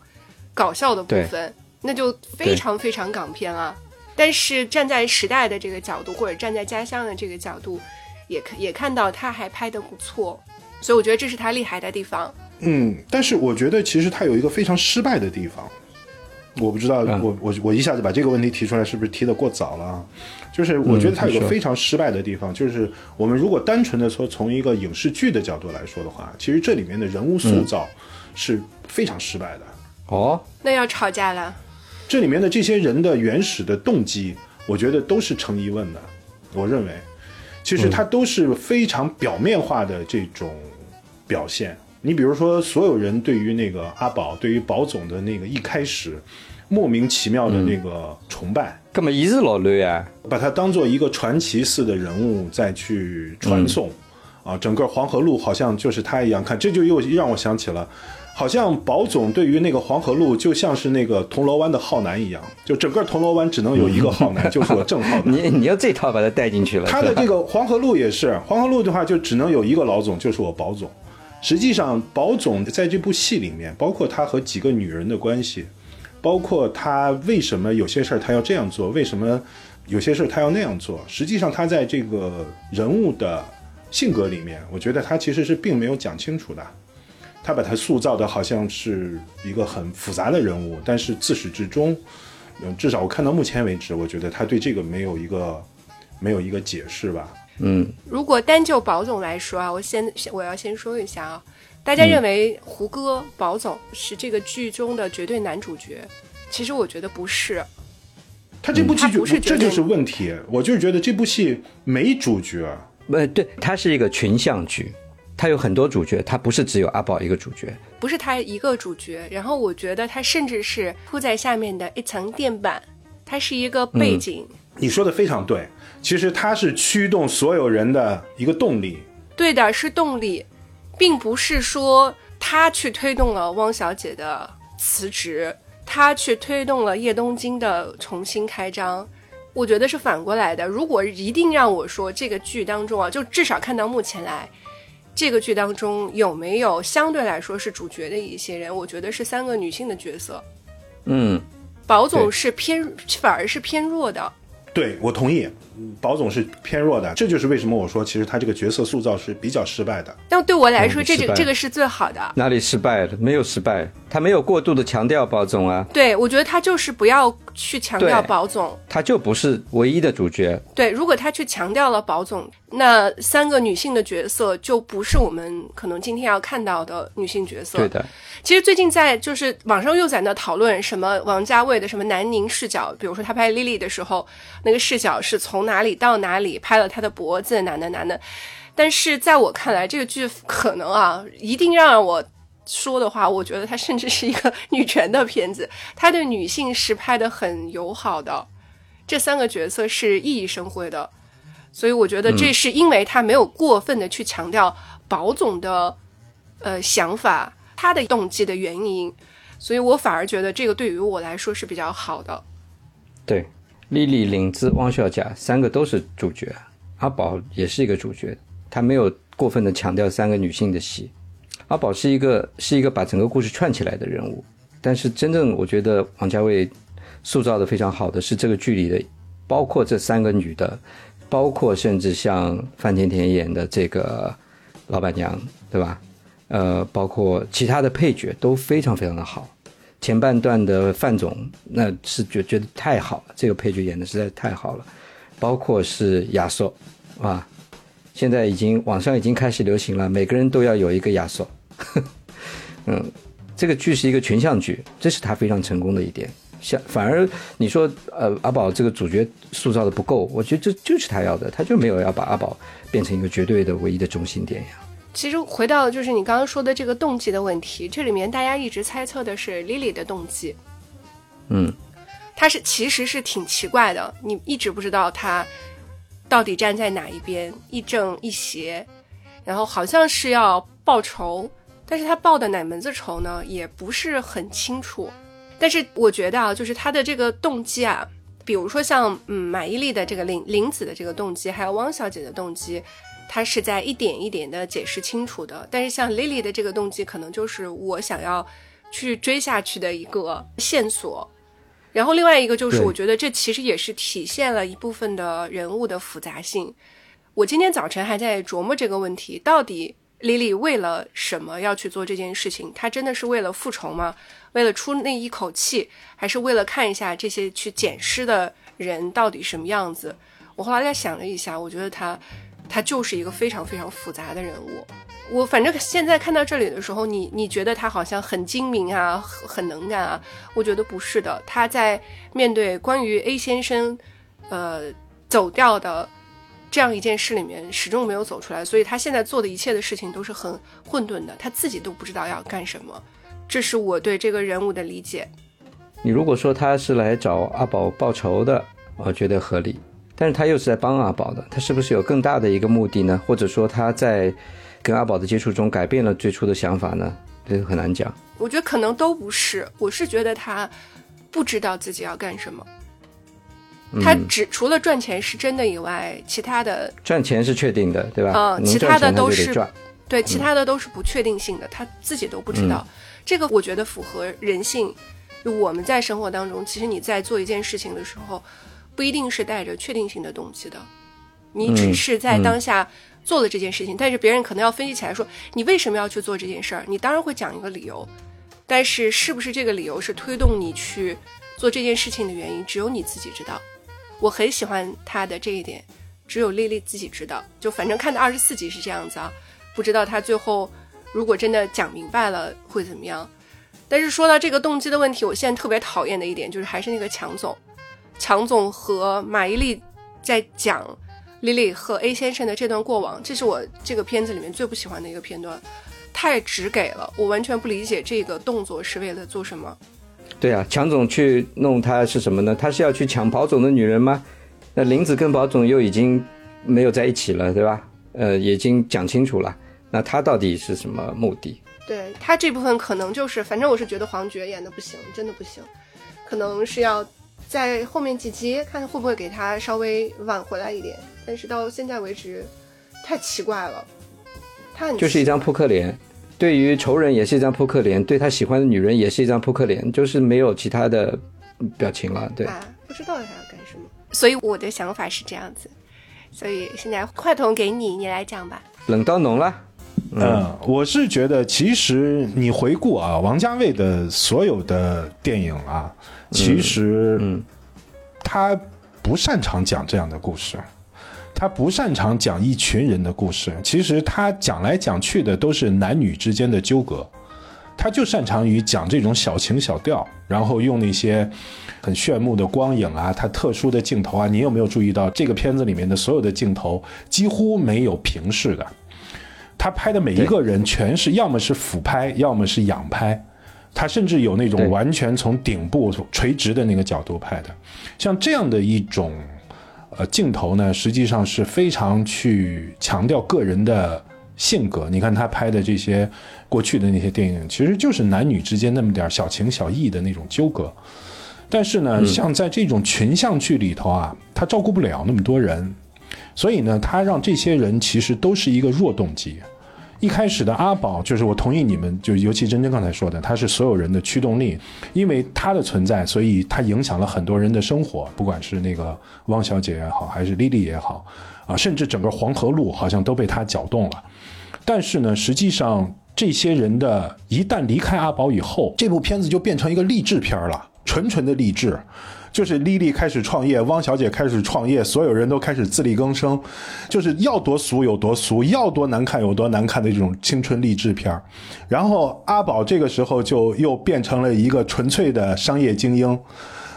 搞笑的部分。那就非常非常港片了，但是站在时代的这个角度，或者站在家乡的这个角度，也看也看到他还拍的不错，所以我觉得这是他厉害的地方。嗯，但是我觉得其实他有一个非常失败的地方，我不知道，嗯我我我一下子把这个问题提出来，是不是提的过早了啊？就是我觉得他有个非常失败的地方，就是我们如果单纯的说从一个影视剧的角度来说的话，其实这里面的人物塑造是非常失败的。哦，那要吵架了。这里面的这些人的原始的动机，我觉得都是成疑问的。我认为，其实它都是非常表面化的这种表现。你比如说，所有人对于那个阿宝，对于宝总的那个一开始莫名其妙的那个崇拜，根本一是老累啊！把他当做一个传奇似的人物再去传颂，啊，整个黄河路好像就是他一样。看，这就又让我想起了，好像宝总对于那个黄河路就像是那个铜锣湾的浩南一样，就整个铜锣湾只能有一个浩南，就是我郑浩南。[LAUGHS] 你 [LAUGHS] 你要这套把它带进去了，他的这个黄河路也是，黄河路的话就只能有一个老总，就是我宝总。实际上，宝总在这部戏里面，包括他和几个女人的关系，包括他为什么有些事儿他要这样做，为什么有些事儿他要那样做，实际上他在这个人物的性格里面，我觉得他其实是并没有讲清楚的。他把他塑造的好像是一个很复杂的人物，但是自始至终，嗯，至少我看到目前为止，我觉得他对这个没有一个没有一个解释吧。嗯，如果单就宝总来说啊，我先我要先说一下啊，大家认为胡歌、宝总是这个剧中的绝对男主角，其实我觉得不是。他这部剧不是这就是问题，我就是觉得这部戏没主角，呃，对，它是一个群像剧，它有很多主角，它不是只有阿宝一个主角。不是他一个主角，然后我觉得他甚至是铺在下面的一层垫板，它是一个背景。你说的非常对。其实他是驱动所有人的一个动力，对的，是动力，并不是说他去推动了汪小姐的辞职，他去推动了叶东京的重新开张。我觉得是反过来的。如果一定让我说这个剧当中啊，就至少看到目前来，这个剧当中有没有相对来说是主角的一些人？我觉得是三个女性的角色，嗯，宝总是偏，反而是偏弱的。对我同意。宝总是偏弱的，这就是为什么我说其实他这个角色塑造是比较失败的。但对我来说，这嗯失败这这个是最好的。哪里失败了？没有失败，他没有过度的强调宝总啊，对，我觉得他就是不要去强调对宝总。他就不是唯一的主角。对，如果他去强调了宝总，那三个女性的角色就不是我们可能今天要看到的女性角色。对的，其实最近在就是网上又在那讨论什么王家卫的什么南宁视角，比如说他拍 Lily 的时候，那个视角是从哪里到哪里，拍了他的脖子，男的男的。但是在我看来，这个剧可能啊，一定让我说的话，我觉得它甚至是一个女权的片子，它对女性是拍的很友好的，这三个角色是熠熠生辉的。所以我觉得这是因为他没有过分的去强调宝总的呃想法，他的动机的原因，所以我反而觉得这个对于我来说是比较好的。对，丽丽、领子、汪小甲三个都是主角，阿宝也是一个主角，他没有过分的强调三个女性的戏。阿宝是一个是一个把整个故事串起来的人物，但是真正我觉得王家卫塑造的非常好的是这个剧里的，包括这三个女的，包括甚至像范甜甜演的这个老板娘，对吧？呃，包括其他的配角都非常非常的好。前半段的范总，那是觉觉得太好了，这个配角演的实在太好了，包括是亚瑟，啊，现在已经网上已经开始流行了，每个人都要有一个亚瑟，[LAUGHS] 嗯，这个剧是一个群像剧，这是他非常成功的一点。像反而你说呃阿宝这个主角塑造的不够，我觉得这就是他要的，他就没有要把阿宝变成一个绝对的唯一的中心点呀。其实回到就是你刚刚说的这个动机的问题，这里面大家一直猜测的是 Lily 的动机，嗯，她是其实是挺奇怪的，你一直不知道她到底站在哪一边，一正一邪，然后好像是要报仇，但是她报的哪门子仇呢，也不是很清楚。但是我觉得啊，就是她的这个动机啊，比如说像嗯马伊琍的这个林林子的这个动机，还有汪小姐的动机。他是在一点一点的解释清楚的，但是像 Lily 的这个动机，可能就是我想要去追下去的一个线索。然后另外一个就是，我觉得这其实也是体现了一部分的人物的复杂性。我今天早晨还在琢磨这个问题，到底 Lily 为了什么要去做这件事情？她真的是为了复仇吗？为了出那一口气，还是为了看一下这些去捡尸的人到底什么样子？我后来再想了一下，我觉得他，他就是一个非常非常复杂的人物。我反正现在看到这里的时候，你你觉得他好像很精明啊，很能干啊？我觉得不是的，他在面对关于 A 先生，呃，走掉的。这样一件事里面始终没有走出来，所以他现在做的一切的事情都是很混沌的，他自己都不知道要干什么。这是我对这个人物的理解。你如果说他是来找阿宝报仇的，我觉得合理。但是他又是在帮阿宝的，他是不是有更大的一个目的呢？或者说他在跟阿宝的接触中改变了最初的想法呢？这个很难讲。我觉得可能都不是。我是觉得他不知道自己要干什么。他只除了赚钱是真的以外，其他的赚钱是确定的，对吧？嗯，其他的都是对，其他的都是不确定性的，他自己都不知道。这个我觉得符合人性。我们在生活当中，其实你在做一件事情的时候，不一定是带着确定性的动机的，你只是在当下做了这件事情，但是别人可能要分析起来说你为什么要去做这件事儿，你当然会讲一个理由，但是是不是这个理由是推动你去做这件事情的原因，只有你自己知道。我很喜欢他的这一点，只有丽丽自己知道。就反正看到二十四集是这样子啊，不知道他最后如果真的讲明白了会怎么样。但是说到这个动机的问题，我现在特别讨厌的一点就是还是那个强总，强总和马伊琍在讲丽丽和 A 先生的这段过往，这是我这个片子里面最不喜欢的一个片段，太直给了，我完全不理解这个动作是为了做什么。对啊，强总去弄他是什么呢？他是要去抢宝总的女人吗？那林子跟宝总又已经没有在一起了，对吧？呃，已经讲清楚了。那他到底是什么目的？对他这部分可能就是，反正我是觉得黄觉演的不行，真的不行。可能是要在后面几集看会不会给他稍微挽回来一点。但是到现在为止，太奇怪了。他就是一张扑克脸。对于仇人也是一张扑克脸，对他喜欢的女人也是一张扑克脸，就是没有其他的表情了。对，不知道他要干什么。所以我的想法是这样子。所以现在话筒给你，你来讲吧。冷到浓了。嗯，我是觉得，其实你回顾啊，王家卫的所有的电影啊，其实，嗯，他不擅长讲这样的故事。他不擅长讲一群人的故事，其实他讲来讲去的都是男女之间的纠葛，他就擅长于讲这种小情小调，然后用那些很炫目的光影啊，他特殊的镜头啊。你有没有注意到这个片子里面的所有的镜头几乎没有平视的？他拍的每一个人全是要么是俯拍，要么是仰拍，他甚至有那种完全从顶部垂直的那个角度拍的，像这样的一种。呃，镜头呢，实际上是非常去强调个人的性格。你看他拍的这些过去的那些电影，其实就是男女之间那么点小情小义的那种纠葛。但是呢，像在这种群像剧里头啊，他照顾不了那么多人，所以呢，他让这些人其实都是一个弱动机。一开始的阿宝，就是我同意你们，就尤其真真刚才说的，他是所有人的驱动力，因为他的存在，所以他影响了很多人的生活，不管是那个汪小姐也好，还是丽丽也好，啊，甚至整个黄河路好像都被他搅动了。但是呢，实际上这些人的一旦离开阿宝以后，这部片子就变成一个励志片了，纯纯的励志。就是丽丽开始创业，汪小姐开始创业，所有人都开始自力更生，就是要多俗有多俗，要多难看有多难看的这种青春励志片然后阿宝这个时候就又变成了一个纯粹的商业精英。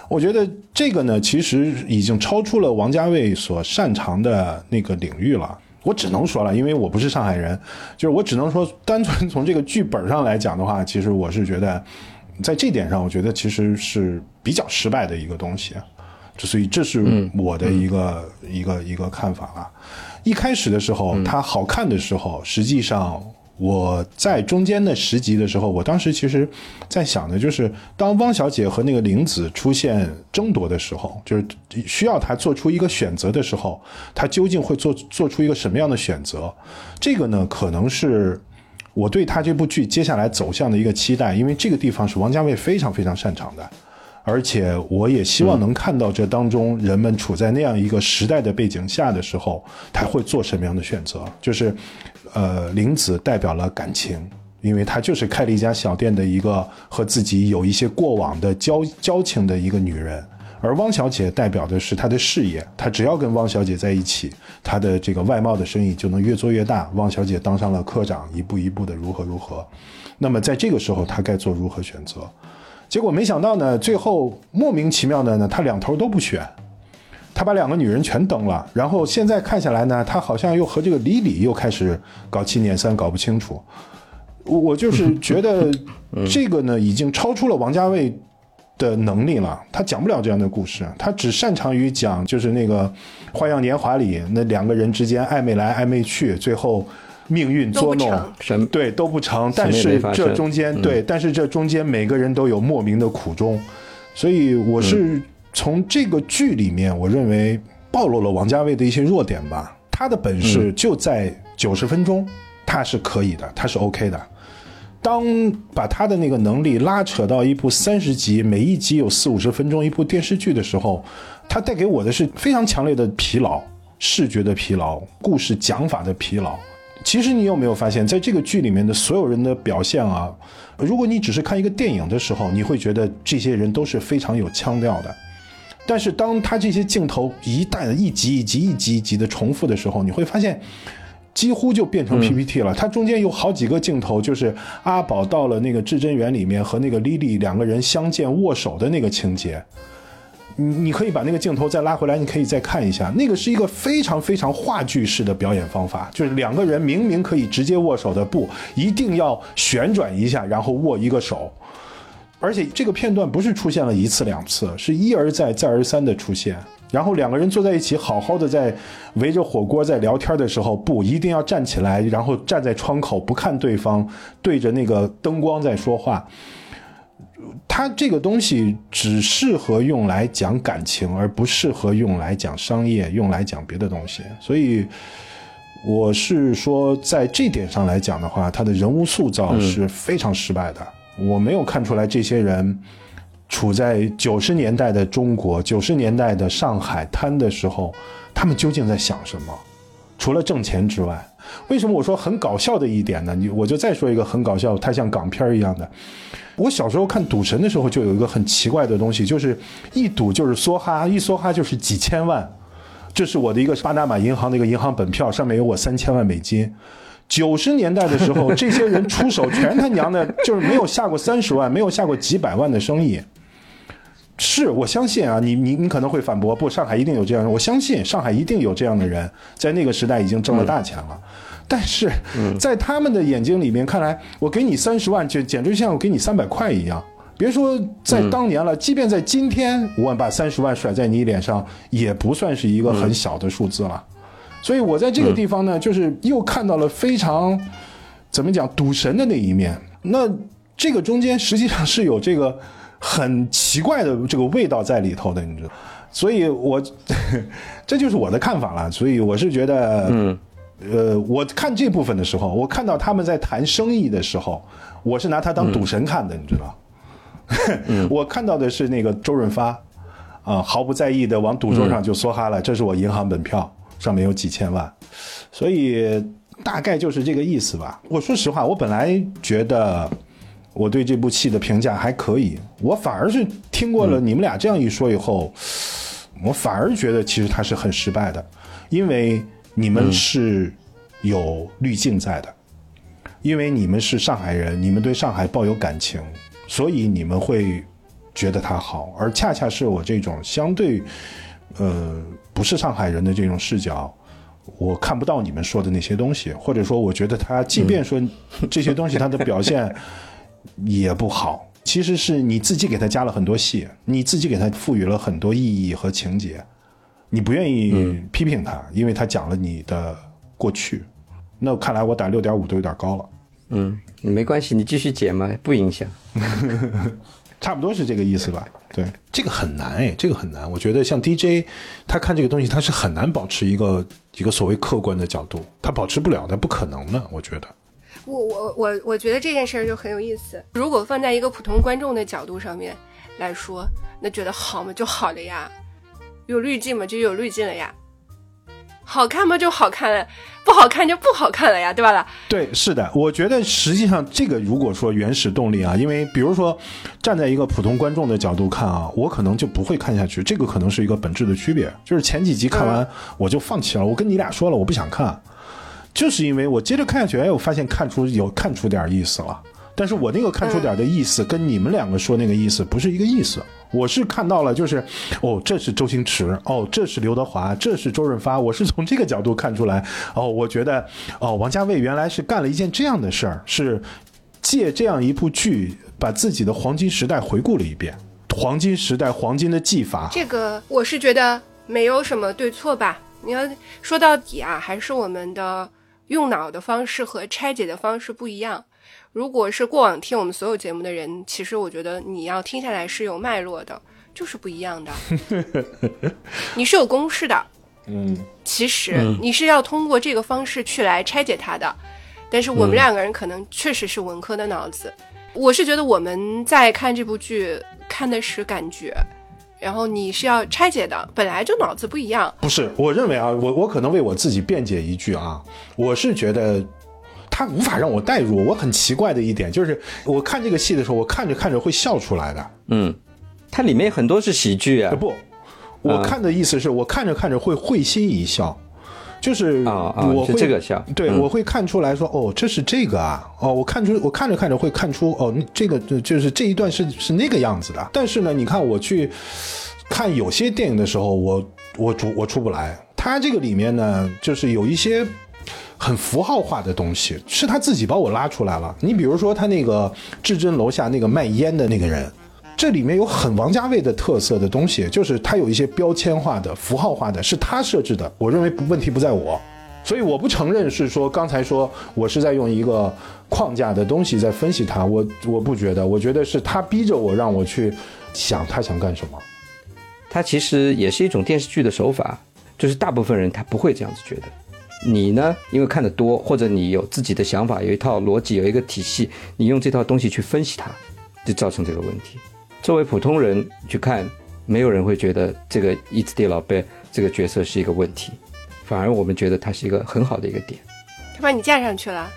我觉得这个呢，其实已经超出了王家卫所擅长的那个领域了。我只能说了，因为我不是上海人，就是我只能说，单纯从这个剧本上来讲的话，其实我是觉得。在这点上，我觉得其实是比较失败的一个东西，所以这是我的一个一个一个看法啊。一开始的时候，它好看的时候，实际上我在中间的十集的时候，我当时其实在想的就是，当汪小姐和那个玲子出现争夺的时候，就是需要她做出一个选择的时候，她究竟会做做出一个什么样的选择？这个呢，可能是。我对他这部剧接下来走向的一个期待，因为这个地方是王家卫非常非常擅长的，而且我也希望能看到这当中人们处在那样一个时代的背景下的时候，他会做什么样的选择。就是，呃，林子代表了感情，因为她就是开了一家小店的一个和自己有一些过往的交交情的一个女人。而汪小姐代表的是她的事业，她只要跟汪小姐在一起，她的这个外贸的生意就能越做越大。汪小姐当上了科长，一步一步的如何如何。那么在这个时候，她该做如何选择？结果没想到呢，最后莫名其妙的呢，她两头都不选，他把两个女人全蹬了。然后现在看下来呢，他好像又和这个李李又开始搞七捻三，搞不清楚。我就是觉得这个呢，已经超出了王家卫。的能力了，他讲不了这样的故事，他只擅长于讲就是那个《花样年华》里那两个人之间暧昧来暧昧去，最后命运捉弄，对都不成。但是这中间对，但是这中间每个人都有莫名的苦衷，所以我是从这个剧里面，我认为暴露了王家卫的一些弱点吧。他的本事就在九十分钟，他是可以的，他是 OK 的。当把他的那个能力拉扯到一部三十集，每一集有四五十分钟一部电视剧的时候，他带给我的是非常强烈的疲劳，视觉的疲劳，故事讲法的疲劳。其实你有没有发现，在这个剧里面的所有人的表现啊，如果你只是看一个电影的时候，你会觉得这些人都是非常有腔调的。但是当他这些镜头一旦一集一集一集一集的重复的时候，你会发现。几乎就变成 PPT 了。它中间有好几个镜头，就是阿宝到了那个至真园里面和那个莉莉两个人相见握手的那个情节。你你可以把那个镜头再拉回来，你可以再看一下，那个是一个非常非常话剧式的表演方法，就是两个人明明可以直接握手的，不一定要旋转一下，然后握一个手。而且这个片段不是出现了一次两次，是一而再再而三的出现。然后两个人坐在一起，好好的在围着火锅在聊天的时候，不一定要站起来，然后站在窗口不看对方，对着那个灯光在说话。他这个东西只适合用来讲感情，而不适合用来讲商业，用来讲别的东西。所以我是说，在这点上来讲的话，他的人物塑造是非常失败的。我没有看出来这些人。处在九十年代的中国，九十年代的上海滩的时候，他们究竟在想什么？除了挣钱之外，为什么我说很搞笑的一点呢？你我就再说一个很搞笑，它像港片一样的。我小时候看赌神的时候，就有一个很奇怪的东西，就是一赌就是梭哈，一梭哈就是几千万。这是我的一个巴拿马银行的一个银行本票，上面有我三千万美金。九十年代的时候，这些人出手全他娘的，就是没有下过三十万，没有下过几百万的生意。是我相信啊，你你你可能会反驳，不，上海一定有这样人，我相信上海一定有这样的人，在那个时代已经挣了大钱了。但是在他们的眼睛里面看来，我给你三十万，就简直像我给你三百块一样。别说在当年了，即便在今天，我把三十万甩在你脸上，也不算是一个很小的数字了。所以我在这个地方呢，就是又看到了非常怎么讲赌神的那一面。那这个中间实际上是有这个。很奇怪的这个味道在里头的，你知道，所以我 [LAUGHS] 这就是我的看法了。所以我是觉得，嗯，呃，我看这部分的时候，我看到他们在谈生意的时候，我是拿他当赌神看的，你知道。[LAUGHS] 我看到的是那个周润发，啊，毫不在意的往赌桌上就梭哈了，这是我银行本票，上面有几千万，所以大概就是这个意思吧。我说实话，我本来觉得。我对这部戏的评价还可以，我反而是听过了你们俩这样一说以后，我反而觉得其实他是很失败的，因为你们是有滤镜在的，因为你们是上海人，你们对上海抱有感情，所以你们会觉得他好，而恰恰是我这种相对呃不是上海人的这种视角，我看不到你们说的那些东西，或者说我觉得他即便说这些东西，他的表现。[LAUGHS] 也不好，其实是你自己给他加了很多戏，你自己给他赋予了很多意义和情节，你不愿意批评他，因为他讲了你的过去。那看来我打六点五都有点高了。嗯，没关系，你继续剪嘛，不影响。[LAUGHS] 差不多是这个意思吧？对，这个很难哎，这个很难。我觉得像 DJ，他看这个东西，他是很难保持一个一个所谓客观的角度，他保持不了的，不可能的，我觉得。我我我我觉得这件事儿就很有意思。如果放在一个普通观众的角度上面，来说，那觉得好嘛就好了呀，有滤镜嘛就有滤镜了呀，好看嘛就好看了，不好看就不好看了呀，对吧啦？对，是的，我觉得实际上这个如果说原始动力啊，因为比如说站在一个普通观众的角度看啊，我可能就不会看下去，这个可能是一个本质的区别。就是前几集看完我就放弃了，我跟你俩说了我不想看，就是因为我接着看下去，哎，我发现看出有看出点意思了。但是我那个看出点的意思，跟你们两个说那个意思不是一个意思。我是看到了，就是哦，这是周星驰，哦，这是刘德华，这是周润发。我是从这个角度看出来，哦，我觉得，哦，王家卫原来是干了一件这样的事儿，是借这样一部剧，把自己的黄金时代回顾了一遍，黄金时代黄金的技法。这个我是觉得没有什么对错吧。你要说到底啊，还是我们的用脑的方式和拆解的方式不一样。如果是过往听我们所有节目的人，其实我觉得你要听下来是有脉络的，就是不一样的。[LAUGHS] 你是有公式的，嗯，其实你是要通过这个方式去来拆解它的。但是我们两个人可能确实是文科的脑子，我是觉得我们在看这部剧看的是感觉，然后你是要拆解的，本来就脑子不一样。不是，我认为啊，我我可能为我自己辩解一句啊，我是觉得。他无法让我代入，我很奇怪的一点就是，我看这个戏的时候，我看着看着会笑出来的。嗯，它里面很多是喜剧啊。不，我看的意思是我看着看着会会心一笑，就是啊啊，我会这个像，对，我会看出来说，哦，这是这个啊，哦，我看出我看着看着会看出，哦，这个就是这一段是是那个样子的。但是呢，你看我去看有些电影的时候，我我出我出不来。他这个里面呢，就是有一些。很符号化的东西，是他自己把我拉出来了。你比如说他那个至臻楼下那个卖烟的那个人，这里面有很王家卫的特色的东西，就是他有一些标签化的、符号化的，是他设置的。我认为不问题不在我，所以我不承认是说刚才说我是在用一个框架的东西在分析他，我我不觉得，我觉得是他逼着我让我去想他想干什么。他其实也是一种电视剧的手法，就是大部分人他不会这样子觉得。你呢？因为看得多，或者你有自己的想法，有一套逻辑，有一个体系，你用这套东西去分析它，就造成这个问题。作为普通人去看，没有人会觉得这个伊兹蒂老贝这个角色是一个问题，反而我们觉得他是一个很好的一个点。他把你架上去了。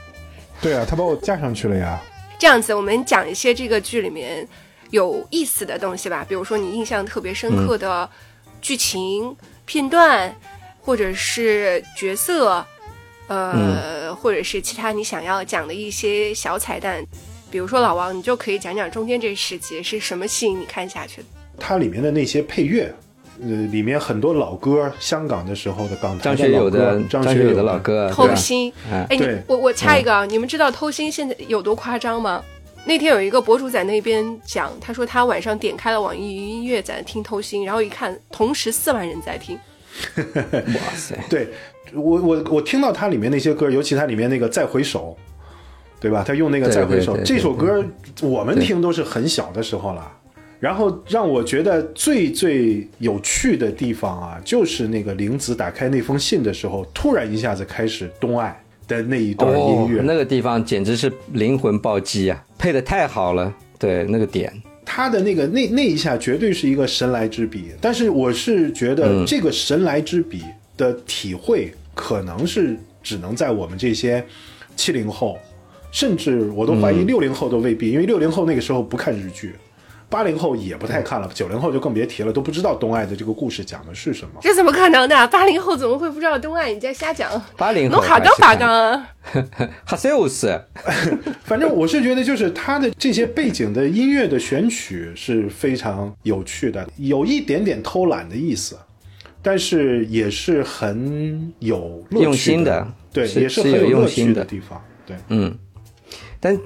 对啊，他把我架上去了呀。这样子，我们讲一些这个剧里面有意思的东西吧，比如说你印象特别深刻的剧情片段。或者是角色，呃，或者是其他你想要讲的一些小彩蛋，比如说老王，你就可以讲讲中间这十集是什么吸引你看下去的。它里面的那些配乐，呃，里面很多老歌，香港的时候的港台张学友的张学友的老歌，偷心。哎，你我我插一个啊，你们知道偷心现在有多夸张吗？那天有一个博主在那边讲，他说他晚上点开了网易云音乐在听偷心，然后一看，同时四万人在听。[LAUGHS] 哇塞！[LAUGHS] 对我我我听到它里面那些歌，尤其它里面那个再回首，对吧？他用那个再回首这首歌，我们听都是很小的时候了。然后让我觉得最最有趣的地方啊，就是那个玲子打开那封信的时候，突然一下子开始东爱的那一段音乐，那个地方简直是灵魂暴击啊！配的太好了，对那个点。他的那个那那一下绝对是一个神来之笔，但是我是觉得这个神来之笔的体会可能是只能在我们这些七零后，甚至我都怀疑六零后都未必，因为六零后那个时候不看日剧。八零后也不太看了，九零后就更别提了，都不知道东爱的这个故事讲的是什么。这怎么可能的？八零后怎么会不知道东爱？你在瞎讲。八零后哈刚哈刚啊，哈塞乌斯。[LAUGHS] 反正我是觉得，就是他的这些背景的音乐的选曲是非常有趣的，有一点点偷懒的意思，但是也是很有用心的。对，也是很有乐趣的地方。对，嗯，但。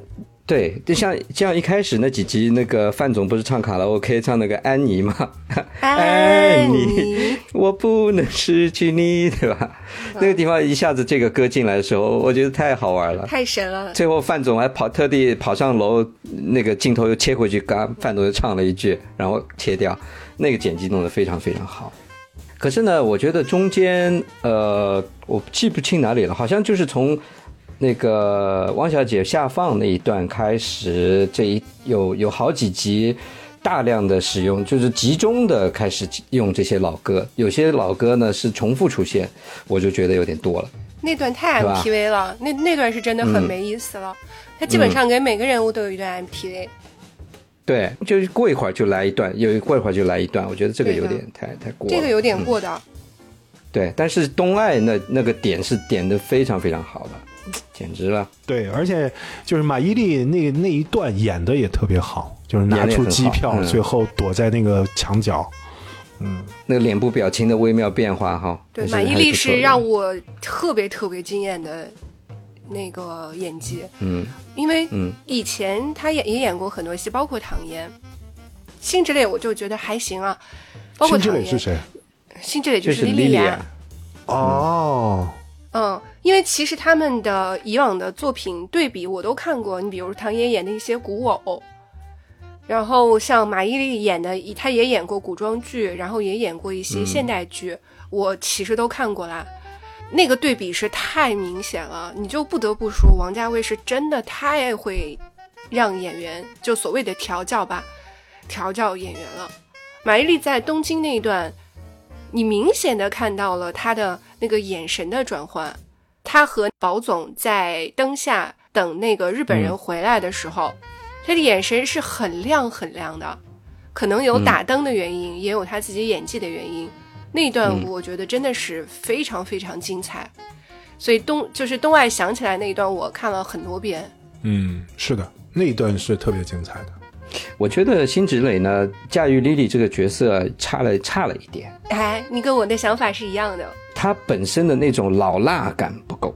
对，就像像一开始那几集，那个范总不是唱卡拉 OK 唱那个安妮吗？[LAUGHS] 安妮，我不能失去你，对吧？那个地方一下子这个歌进来的时候，我觉得太好玩了，太神了。最后范总还跑特地跑上楼，那个镜头又切回去，刚范总又唱了一句，然后切掉，那个剪辑弄得非常非常好。可是呢，我觉得中间呃，我记不清哪里了，好像就是从。那个汪小姐下放那一段开始，这一有有好几集大量的使用，就是集中的开始用这些老歌，有些老歌呢是重复出现，我就觉得有点多了。那段太 MTV 了，那那段是真的很嗯没意思了。他基本上给每个人物都有一段 MTV，、对，就是过一会儿就来一段，有过一会儿就来一段，我觉得这个有点太太过了。这个有点过的。对，但是东爱那那个点是点的非常非常好的，简直了。对，而且就是马伊琍那那一段演的也特别好，就是拿出机票，最后躲在那个墙角。嗯那个脸部表情的微妙变化哈，对，马伊琍是让我特别特别惊艳的那个演技，嗯因为嗯以前她也也演过很多戏，包括唐嫣。辛芷蕾我就觉得还行啊，包括唐嫣辛芷蕾是。谁？辛芷蕾就是莉莉莉安安。哦，嗯，因为其实他们的以往的作品对比我都看过，你比如唐嫣演的一些古偶，然后像马伊琍演的，她也演过古装剧，然后也演过一些现代剧，我其实都看过啦。那个对比是太明显了，你就不得不说王家卫是真的太会让演员就所谓的调教吧，调教演员了。马伊琍在东京那一段，你明显的看到了他的那个眼神的转换。他和宝总在灯下等那个日本人回来的时候，他的眼神是很亮很亮的，可能有打灯的原因，也有他自己演技的原因。那一段我觉得真的是非常非常精彩，所以东就是东爱想起来那一段，我看了很多遍。嗯，是的，那一段是特别精彩的。我觉得辛芷蕾呢驾驭莉莉这个角色差了差了一点，哎，你跟我的想法是一样的。她本身的那种老辣感不够，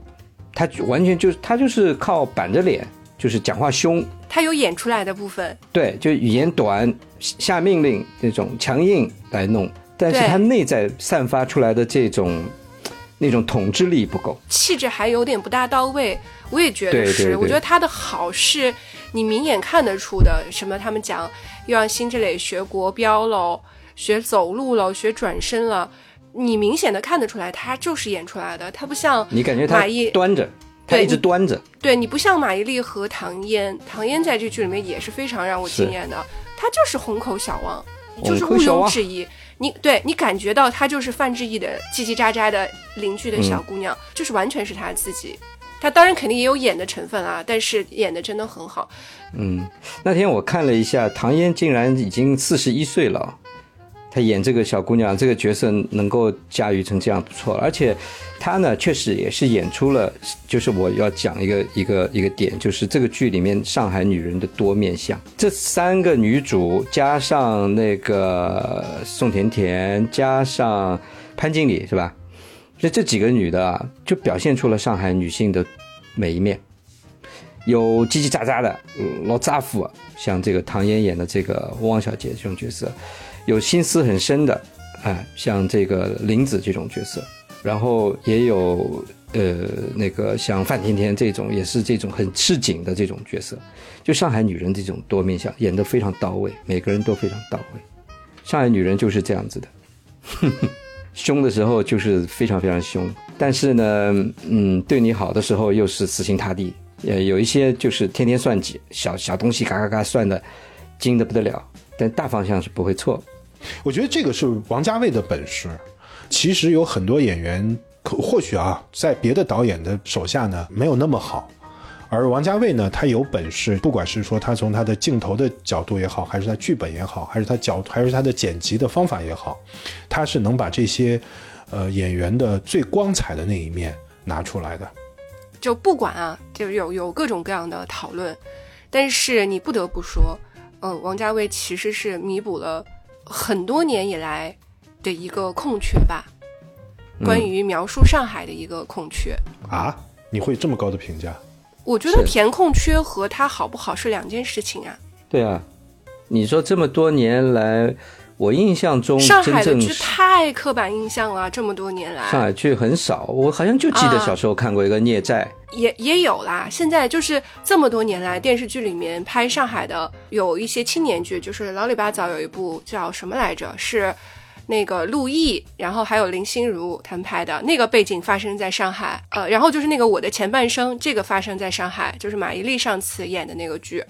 她完全就是她就是靠板着脸，就是讲话凶，她有演出来的部分，对，就语言短，下命令那种强硬来弄，但是她内在散发出来的这种那种统治力不够。气质还有点不大到位。我也觉得是，对对对我觉得他的好是你明眼看得出的。什么？他们讲又让辛芷蕾学国标喽，学走路喽，学转身了。你明显的看得出来，他就是演出来的。他不像你感觉她马伊端着，她一直端着，对你不像马伊琍和唐嫣，唐嫣在这剧里面也是非常让我惊艳的，她就是虹口小王，就是毋庸置疑。你对你感觉到她就是范志毅的叽叽喳喳的邻居的小姑娘，就是完全是她自己。她当然肯定也有演的成分啊，但是演的真的很好。嗯，那天我看了一下，唐嫣竟然已经四十一岁了，她演这个小姑娘这个角色能够驾驭成这样不错，而且她呢确实也是演出了，就是我要讲一个一个一个点，就是这个剧里面上海女人的多面相。这三个女主加上那个宋甜甜，加上潘经理是吧？这这几个女的啊，就表现出了上海女性的每一面。有叽叽喳喳的老杂夫，像这个唐嫣演的这个汪小姐这种角色，有心思很深的，哎，像这个林子这种角色，然后也有呃那个像范甜甜这种，也是这种很市井的这种角色，就上海女人这种多面相演得非常到位，每个人都非常到位。上海女人就是这样子的，哼 [LAUGHS] 哼凶的时候就是非常非常凶，但是呢，嗯，对你好的时候又是死心塌地。呃，有一些就是天天算计，小小东西嘎嘎嘎算的精的不得了，但大方向是不会错。我觉得这个是王家卫的本事。其实有很多演员，可或许啊，在别的导演的手下呢，没有那么好。而王家卫呢，他有本事，不管是说他从他的镜头的角度也好，还是他剧本也好，还是他角，还是他的剪辑的方法也好，他是能把这些，呃，演员的最光彩的那一面拿出来的。就不管啊，就有有各种各样的讨论，但是你不得不说，嗯，王家卫其实是弥补了很多年以来的一个空缺吧，关于描述上海的一个空缺。啊，你会这么高的评价？我觉得填空缺和它好不好是两件事情啊。对啊，你说这么多年来，我印象中上海的剧太刻板印象了，这么多年来上海剧很少，我好像就记得啊小时候看过一个《孽债》也也有啦。现在就是这么多年来，电视剧里面拍上海的有一些青年剧，就是老里八早有一部叫什么来着？是那个陆毅，然后还有林心如他们拍的那个背景发生在上海，呃，然后就是那个我的前半生，这个发生在上海，就是马伊琍上次演的那个剧。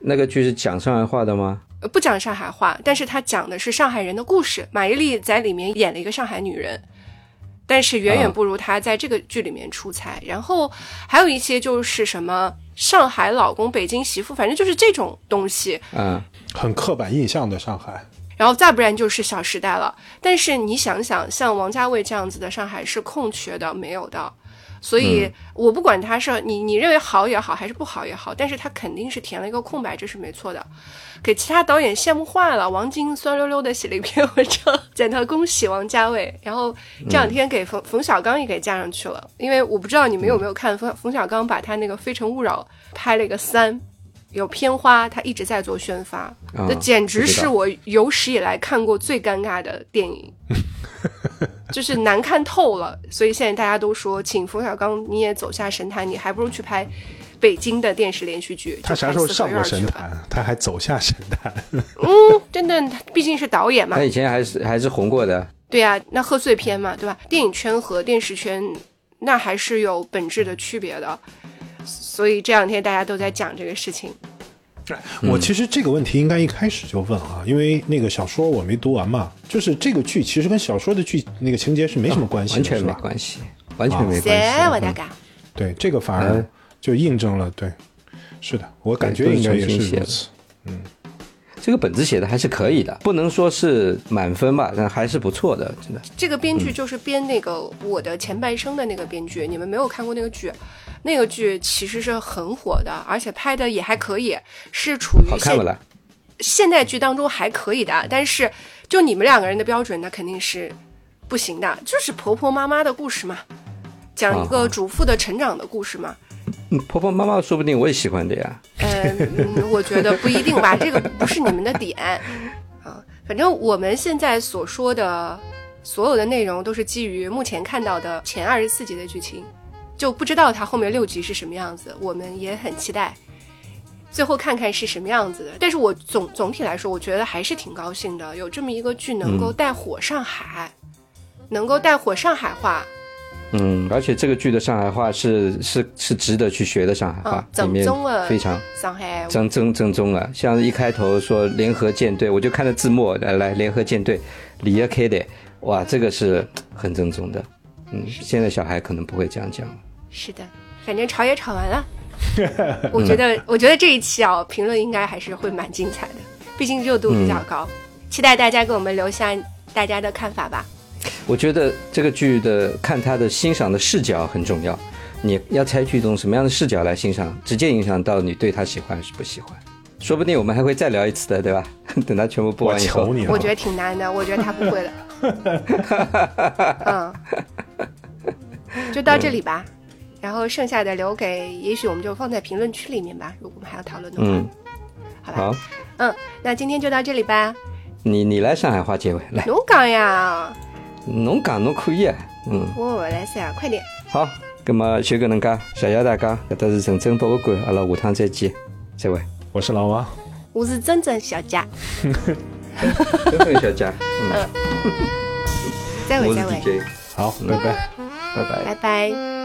那个剧是讲上海话的吗？呃不讲上海话，但是他讲的是上海人的故事。马伊琍在里面演了一个上海女人，但是远远不如她在这个剧里面出彩。然后还有一些就是什么上海老公、北京媳妇，反正就是这种东西。嗯，很刻板印象的上海。然后再不然就是《小时代》了。但是你想想，像王家卫这样子的上海是空缺的，没有的。所以，我不管他是你你认为好也好，还是不好也好，但是他肯定是填了一个空白，这是没错的，给其他导演羡慕坏了。王晶酸溜溜的写了一篇文章，[LAUGHS] 在那恭喜王家卫，然后这两天给冯冯小刚也给加上去了，因为我不知道你们有没有看冯冯小刚把他那个《非诚勿扰》拍了一个三。有片花，他一直在做宣发，那简直是我有史以来看过最尴尬的电影，[LAUGHS] 就是难看透了。所以现在大家都说，请冯小刚你也走下神坛，你还不如去拍北京的电视连续剧。他啥时候上过神坛？他还走下神坛？[LAUGHS] 嗯，真的，他毕竟是导演嘛。他以前还是还是红过的。对呀，那贺岁片嘛，对吧？电影圈和电视圈那还是有本质的区别的。所以这两天大家都在讲这个事情。我其实这个问题应该一开始就问啊，因为那个小说我没读完嘛。就是这个剧其实跟小说的剧那个情节是没什么关系，完全没关系，完全没关系。对，这个反而就印证了。对，是的，我感觉应该也是如此。嗯。这个本子写的还是可以的，不能说是满分吧，但还是不错的，真的。这个编剧就是编那个《我的前半生》的那个编剧，你们没有看过那个剧？那个剧其实是很火的，而且拍的也还可以，是处于现现代剧当中还可以的。但是就你们两个人的标准，那肯定是不行的。就是婆婆妈妈的故事嘛，讲一个主妇的成长的故事嘛。婆婆妈妈说不定我也喜欢的呀。嗯，我觉得不一定吧，这个不是你们的点 [LAUGHS] 啊。反正我们现在所说的所有的内容，都是基于目前看到的前二十四集的剧情，就不知道它后面六集是什么样子。我们也很期待，最后看看是什么样子的。但是我总总体来说，我觉得还是挺高兴的，有这么一个剧能够带火上海，能够带火上海话。嗯，而且这个剧的上海话是是是值得去学的上海话，里面非常上海正正正宗啊！像一开头说联合舰队，我就看了字幕来来联合舰队，里亚 K 的，哇，这个是很正宗的。嗯，现在小孩可能不会这样讲。是的，反正吵也吵完了。[LAUGHS] 我觉得我觉得这一期啊，评论应该还是会蛮精彩的，毕竟热度比较高，期待大家给我们留下大家的看法吧。我觉得这个剧的看它的欣赏的视角很重要，你要采取一种什么样的视角来欣赏，直接影响到你对他喜欢还是不喜欢。说不定我们还会再聊一次的，对吧？[LAUGHS] 等他全部播完以后，我觉得挺难的，我觉得他不会的。嗯，就到这里吧，[LAUGHS] 然后剩下的留给，也许我们就放在评论区里面吧。如果我们还要讨论的话，嗯，好吧。好，嗯，那今天就到这里吧。你你来上海话结尾来，侬讲呀，侬讲侬可以啊，嗯，我来噻，快点。好，那么就搿能介，谢谢大家，搿搭是陈真博物馆，阿拉下趟再见，再会。我是老王，我是真真小佳，真真小佳，嗯，再 [LAUGHS] 会再会，好，拜拜，拜拜，拜拜。